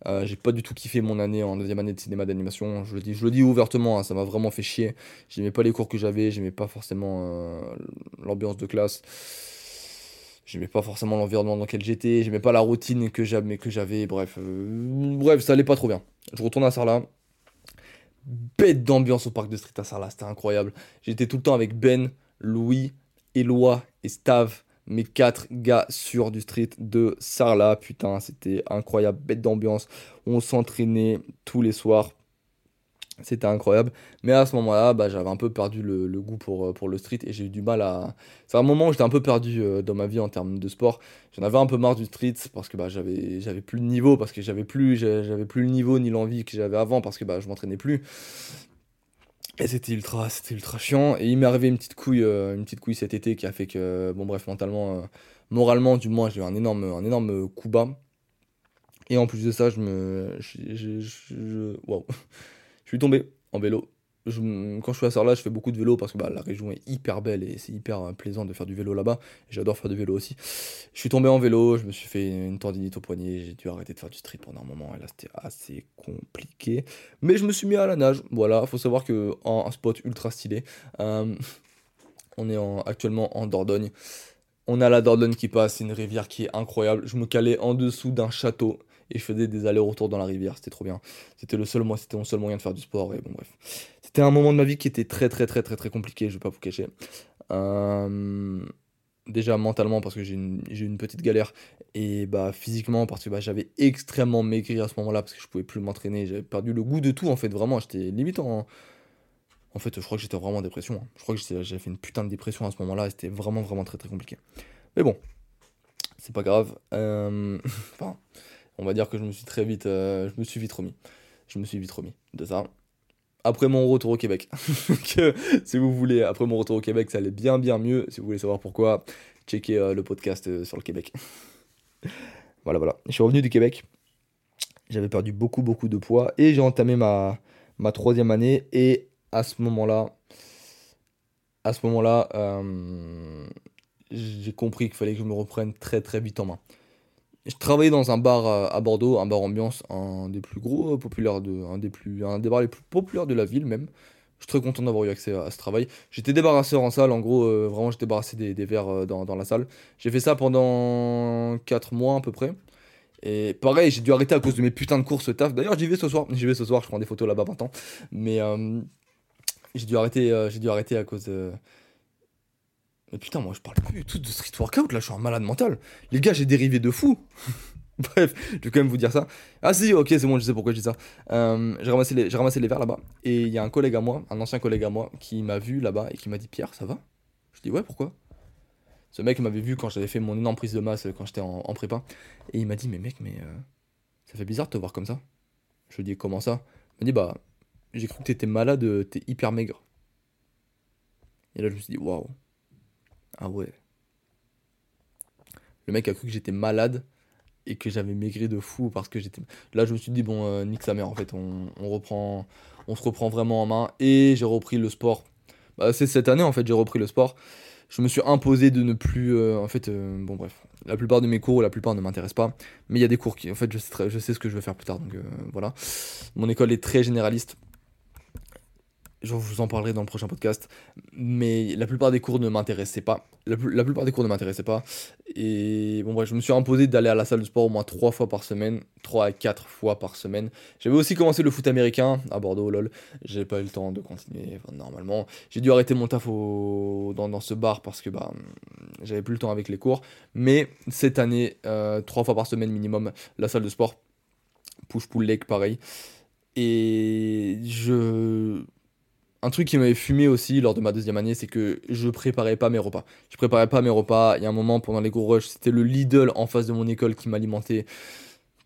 Euh, j'ai pas du tout kiffé mon année en deuxième année de cinéma d'animation. Je le dis, ouvertement, hein, ça m'a vraiment fait chier. J'aimais pas les cours que j'avais, j'aimais pas forcément euh, l'ambiance de classe. J'aimais pas forcément l'environnement dans lequel j'étais, j'aimais pas la routine que j'avais, que j'avais bref. Euh, bref, ça allait pas trop bien. Je retourne à Sarlat. Bête d'ambiance au parc de Street à Sarlat, c'était incroyable. J'étais tout le temps avec Ben, Louis, Eloi et Stav mes quatre gars sur du street de Sarla. Putain, c'était incroyable, bête d'ambiance. On s'entraînait tous les soirs. C'était incroyable. Mais à ce moment-là, bah, j'avais un peu perdu le, goût pour, euh, pour le street et j'ai eu du mal à. C'est un moment où j'étais un peu perdu euh, dans ma vie en termes de sport. J'en avais un peu marre du street parce que bah, j'avais, j'avais plus de niveau, parce que j'avais plus, j'avais plus le niveau ni l'envie que j'avais avant parce que bah, je m'entraînais plus. Et c'était ultra, c'était ultra chiant. Et il m'est arrivé une petite couille, euh, une petite couille cet été qui a fait que, bon bref, mentalement, euh, moralement du moins, j'ai eu un énorme, un énorme coup bas. Et en plus de ça, je me, je, wow. je suis tombé en vélo quand je suis à Sarlat, je fais beaucoup de vélo parce que bah, la région est hyper belle et c'est hyper euh, plaisant de faire du vélo là-bas. J'adore faire du vélo aussi. Je suis tombé en vélo, je me suis fait une tendinite au poignet, j'ai dû arrêter de faire du street pendant un moment et là c'était assez compliqué. Mais je me suis mis à la nage. Voilà, faut savoir que en spot ultra stylé. Euh, on est en, actuellement en Dordogne. On a la Dordogne qui passe, c'est une rivière qui est incroyable. Je me calais en dessous d'un château et je faisais des allers-retours dans la rivière, c'était trop bien. C'était le seul c'était mon seul moyen de faire du sport et bon bref. C'était un moment de ma vie qui était très très très très très compliqué, je vais pas vous cacher. Euh, déjà mentalement parce que j'ai une, une, petite galère et bah physiquement parce que bah, j'avais extrêmement maigri à ce moment-là parce que je pouvais plus m'entraîner, j'avais perdu le goût de tout en fait, vraiment, j'étais limite en en fait, je crois que j'étais vraiment en dépression. Hein. Je crois que j'avais fait une putain de dépression à ce moment-là c'était vraiment vraiment très très compliqué. Mais bon, c'est pas grave. Euh... enfin, on va dire que je me suis très vite, euh, je me suis vite remis. Je me suis vite remis de ça. Après mon retour au Québec, si vous voulez, après mon retour au Québec, ça allait bien bien mieux. Si vous voulez savoir pourquoi, checkez euh, le podcast euh, sur le Québec. voilà, voilà. Je suis revenu du Québec. J'avais perdu beaucoup beaucoup de poids et j'ai entamé ma, ma troisième année. Et à ce moment-là, à ce moment-là, j'ai compris qu'il fallait que je me reprenne très très vite en main. Je travaillais dans un bar à Bordeaux, un bar ambiance, un des plus gros euh, populaires de, un des plus, un des bars les plus populaires de la ville même. Je suis très content d'avoir eu accès à, ce travail. J'étais débarrasseur en salle, en gros, euh, vraiment, j'étais débarrassé des, verres euh, dans, la salle. J'ai fait ça pendant 4 mois à peu près. Et pareil, j'ai dû arrêter à cause de mes putains de courses taf. D'ailleurs, j'y vais ce soir. J'y vais ce soir, je prends des photos là-bas maintenant. Mais j'ai dû arrêter, j'ai dû arrêter à cause mais putain, moi je parle plus du tout de street workout, là je suis un malade mental. Les gars, j'ai dérivé de fou. Bref, je vais quand même vous dire ça. Ah si, ok, c'est bon, je sais pourquoi je dis ça. Euh, j'ai ramassé, les, ramassé les verres là-bas. Et il y a un collègue à moi, un ancien collègue à moi, qui m'a vu là-bas et qui m'a dit Pierre, ça va? Je dis ouais, pourquoi? Ce mec m'avait vu quand j'avais fait mon énorme prise de masse quand j'étais en, prépa. Et il m'a dit Mais mec, mais euh, ça fait bizarre de te voir comme ça. Je lui dis Comment ça? Il m'a dit Bah, j'ai cru que t'étais malade, t'es hyper maigre. Et là, je me suis dit Waouh. Ah ouais. Le mec a cru que j'étais malade et que j'avais maigri de fou parce que j'étais. Là, je me suis dit, bon, euh, nique sa mère, en fait, on, reprend, on se reprend vraiment en main et j'ai repris le sport. Bah, c'est cette année, en fait, j'ai repris le sport. Je me suis imposé de ne plus. Euh, en fait, euh, bon, bref. La plupart de mes cours, la plupart ne m'intéressent pas. Mais il y a des cours qui. En fait, je sais, je sais ce que je veux faire plus tard, donc voilà. Mon école est très généraliste je vous en parlerai dans le prochain podcast, mais la plupart des cours ne m'intéressaient pas. La, plupart des cours ne m'intéressaient pas. Et bon, bref, je me suis imposé d'aller à la salle de sport au moins 3 fois par semaine, 3 à 4 fois par semaine. J'avais aussi commencé le foot américain à Bordeaux, lol. J'ai pas eu le temps de continuer normalement. J'ai dû arrêter mon taf dans, ce bar parce que bah, j'avais plus le temps avec les cours. Mais cette année, 3 euh, fois par semaine minimum, la salle de sport. Push-pull leg, pareil. Et je un truc qui m'avait fumé aussi lors de ma deuxième année, c'est que je préparais pas mes repas. Je préparais pas mes repas. Il y a un moment pendant les gros rushs, c'était le Lidl en face de mon école qui m'alimentait.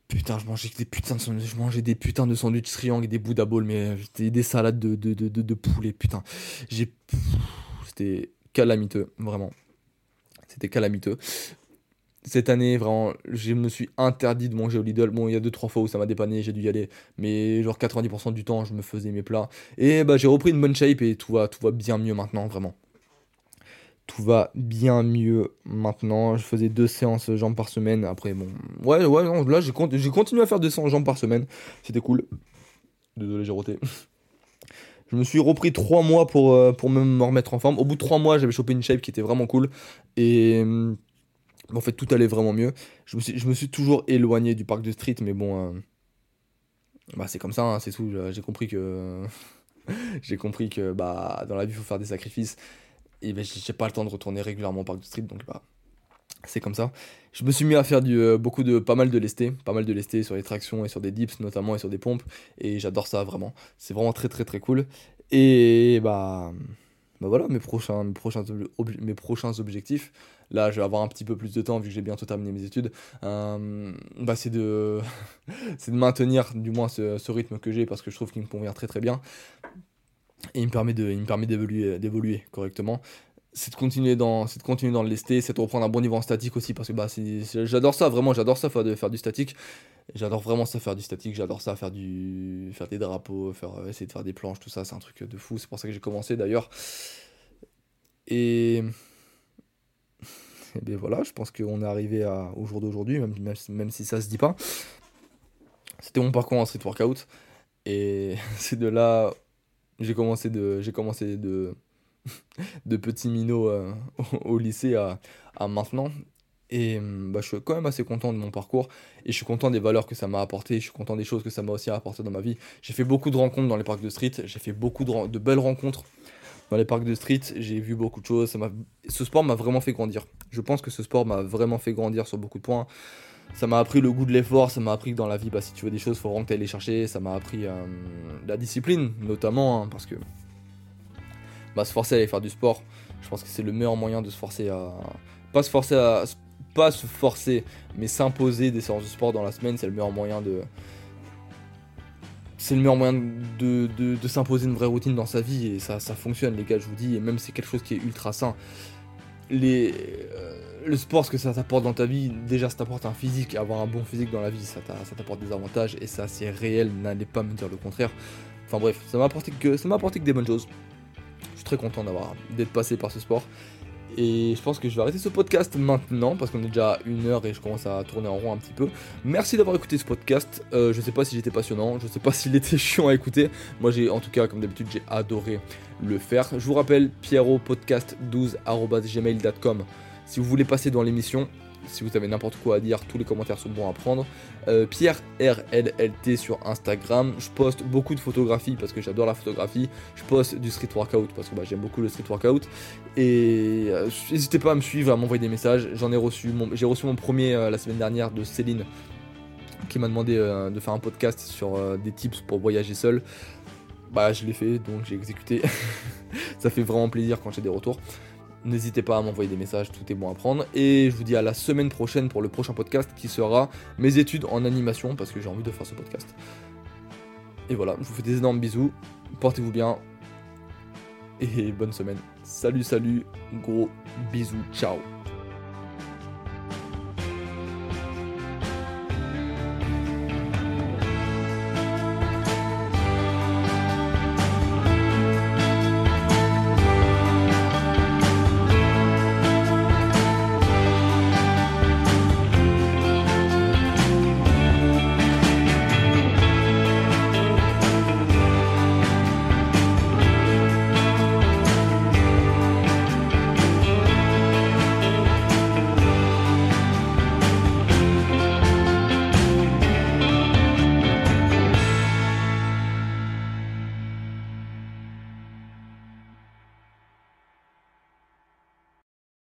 Putain, je mangeais des putains de je mangeais des putains de sandwichs et des bouddha balls, mais c'était des salades de, de, de, de, poulet, putain. J'ai. C'était calamiteux, vraiment. C'était calamiteux cette année, vraiment, je me suis interdit de manger au Lidl. Bon, il y a 2-3 fois où ça m'a dépanné, j'ai dû y aller. Mais genre 90% du temps, je me faisais mes plats. Et bah, j'ai repris une bonne shape et tout va, tout va bien mieux maintenant, vraiment. Tout va bien mieux maintenant. Je faisais deux séances jambes par semaine. Après, bon. Ouais, ouais, non, là, j'ai continué à faire deux séances jambes par semaine. C'était cool. Désolé, j'ai roté. Je me suis repris 3 mois pour, euh, pour me remettre en forme. Au bout de 3 mois, j'avais chopé une shape qui était vraiment cool. Et hum, en fait, tout allait vraiment mieux. Je me suis, toujours éloigné du parc de street, mais bon, euh, bah, c'est comme ça, hein, c'est tout. J'ai compris que. j'ai compris que bah, dans la vie, il faut faire des sacrifices. Et ben, j'ai pas le temps de retourner régulièrement au parc de street, donc bah, c'est comme ça. Je me suis mis à faire du, euh, beaucoup de, pas mal de lesté, pas mal de lesté sur les tractions et sur des dips notamment et sur des pompes. Et j'adore ça vraiment. C'est vraiment très très très cool. Et bah, bah voilà, mes prochains, objectifs. Là, je vais avoir un petit peu plus de temps vu que j'ai bientôt terminé mes études. Euh, bah, c'est de, maintenir du moins ce, rythme que j'ai parce que je trouve qu'il me convient très très bien. Et il me permet d'évoluer, correctement. C'est de continuer dans, continuer dans le lesté, c'est de reprendre un bon niveau en statique aussi parce que bah, j'adore ça vraiment, j'adore ça de, faire du statique. J'adore vraiment ça faire du statique, j'adore ça faire du, faire des drapeaux, faire, essayer de faire des planches, tout ça, c'est un truc de fou. C'est pour ça que j'ai commencé d'ailleurs. Et et bien voilà, je pense qu'on est arrivé au jour d'aujourd'hui, même, même, si ça se dit pas. C'était mon parcours en street workout. Et c'est de là, j'ai commencé de, j'ai commencé de, de petit minot euh, au, lycée à, à maintenant. Et bah, je suis quand même assez content de mon parcours et je suis content des valeurs que ça m'a apporté, je suis content des choses que ça m'a aussi apporté dans ma vie. J'ai fait beaucoup de rencontres dans les parcs de street, j'ai fait beaucoup de, de belles rencontres dans les parcs de street, j'ai vu beaucoup de choses. Ça ce sport m'a vraiment fait grandir. Je pense que ce sport m'a vraiment fait grandir sur beaucoup de points. Ça m'a appris le goût de l'effort, ça m'a appris que dans la vie, bah, si tu veux des choses, il faut vraiment que tu les chercher. Ça m'a appris euh, la discipline, notamment, hein, parce que bah, se forcer à aller faire du sport, je pense que c'est le meilleur moyen de se forcer à. Pas se forcer à. Pas se forcer, mais s'imposer des séances de sport dans la semaine, c'est le meilleur moyen de, c'est le meilleur moyen de, de, s'imposer une vraie routine dans sa vie et ça, ça fonctionne les gars je vous dis et même c'est quelque chose qui est ultra sain. Euh, le sport ce que ça t'apporte dans ta vie déjà ça t'apporte un physique avoir un bon physique dans la vie ça t'apporte des avantages et ça c'est réel n'allez pas me dire le contraire. Enfin bref ça m'a apporté que ça apporté des bonnes choses. Je suis très content d'avoir d'être passé par ce sport et je pense que je vais arrêter ce podcast maintenant parce qu'on est déjà à une heure et je commence à tourner en rond un petit peu. Merci d'avoir écouté ce podcast. Euh, je sais pas si j'étais passionnant, je sais pas s'il était chiant à écouter. Moi j'ai en tout cas comme d'habitude j'ai adoré le faire. Je vous rappelle pierrot podcast 12gmailcom si vous voulez passer dans l'émission si vous avez n'importe quoi à dire, tous les commentaires sont bons à prendre. Euh, Pierre RLLT sur Instagram. Je poste beaucoup de photographies parce que j'adore la photographie. Je poste du street workout parce que bah, j'aime beaucoup le street workout. Et euh, n'hésitez pas à me suivre, à m'envoyer des messages. J'en ai reçu, j'ai reçu mon premier euh, la semaine dernière de Céline qui m'a demandé de faire un podcast sur des tips pour voyager seul. Bah je l'ai fait donc j'ai exécuté. Ça fait vraiment plaisir quand j'ai des retours. N'hésitez pas à m'envoyer des messages, tout est bon à prendre. Et je vous dis à la semaine prochaine pour le prochain podcast qui sera mes études en animation parce que j'ai envie de faire ce podcast. Et voilà, je vous fais des énormes bisous, portez-vous bien et bonne semaine. Salut, salut, gros bisous, ciao.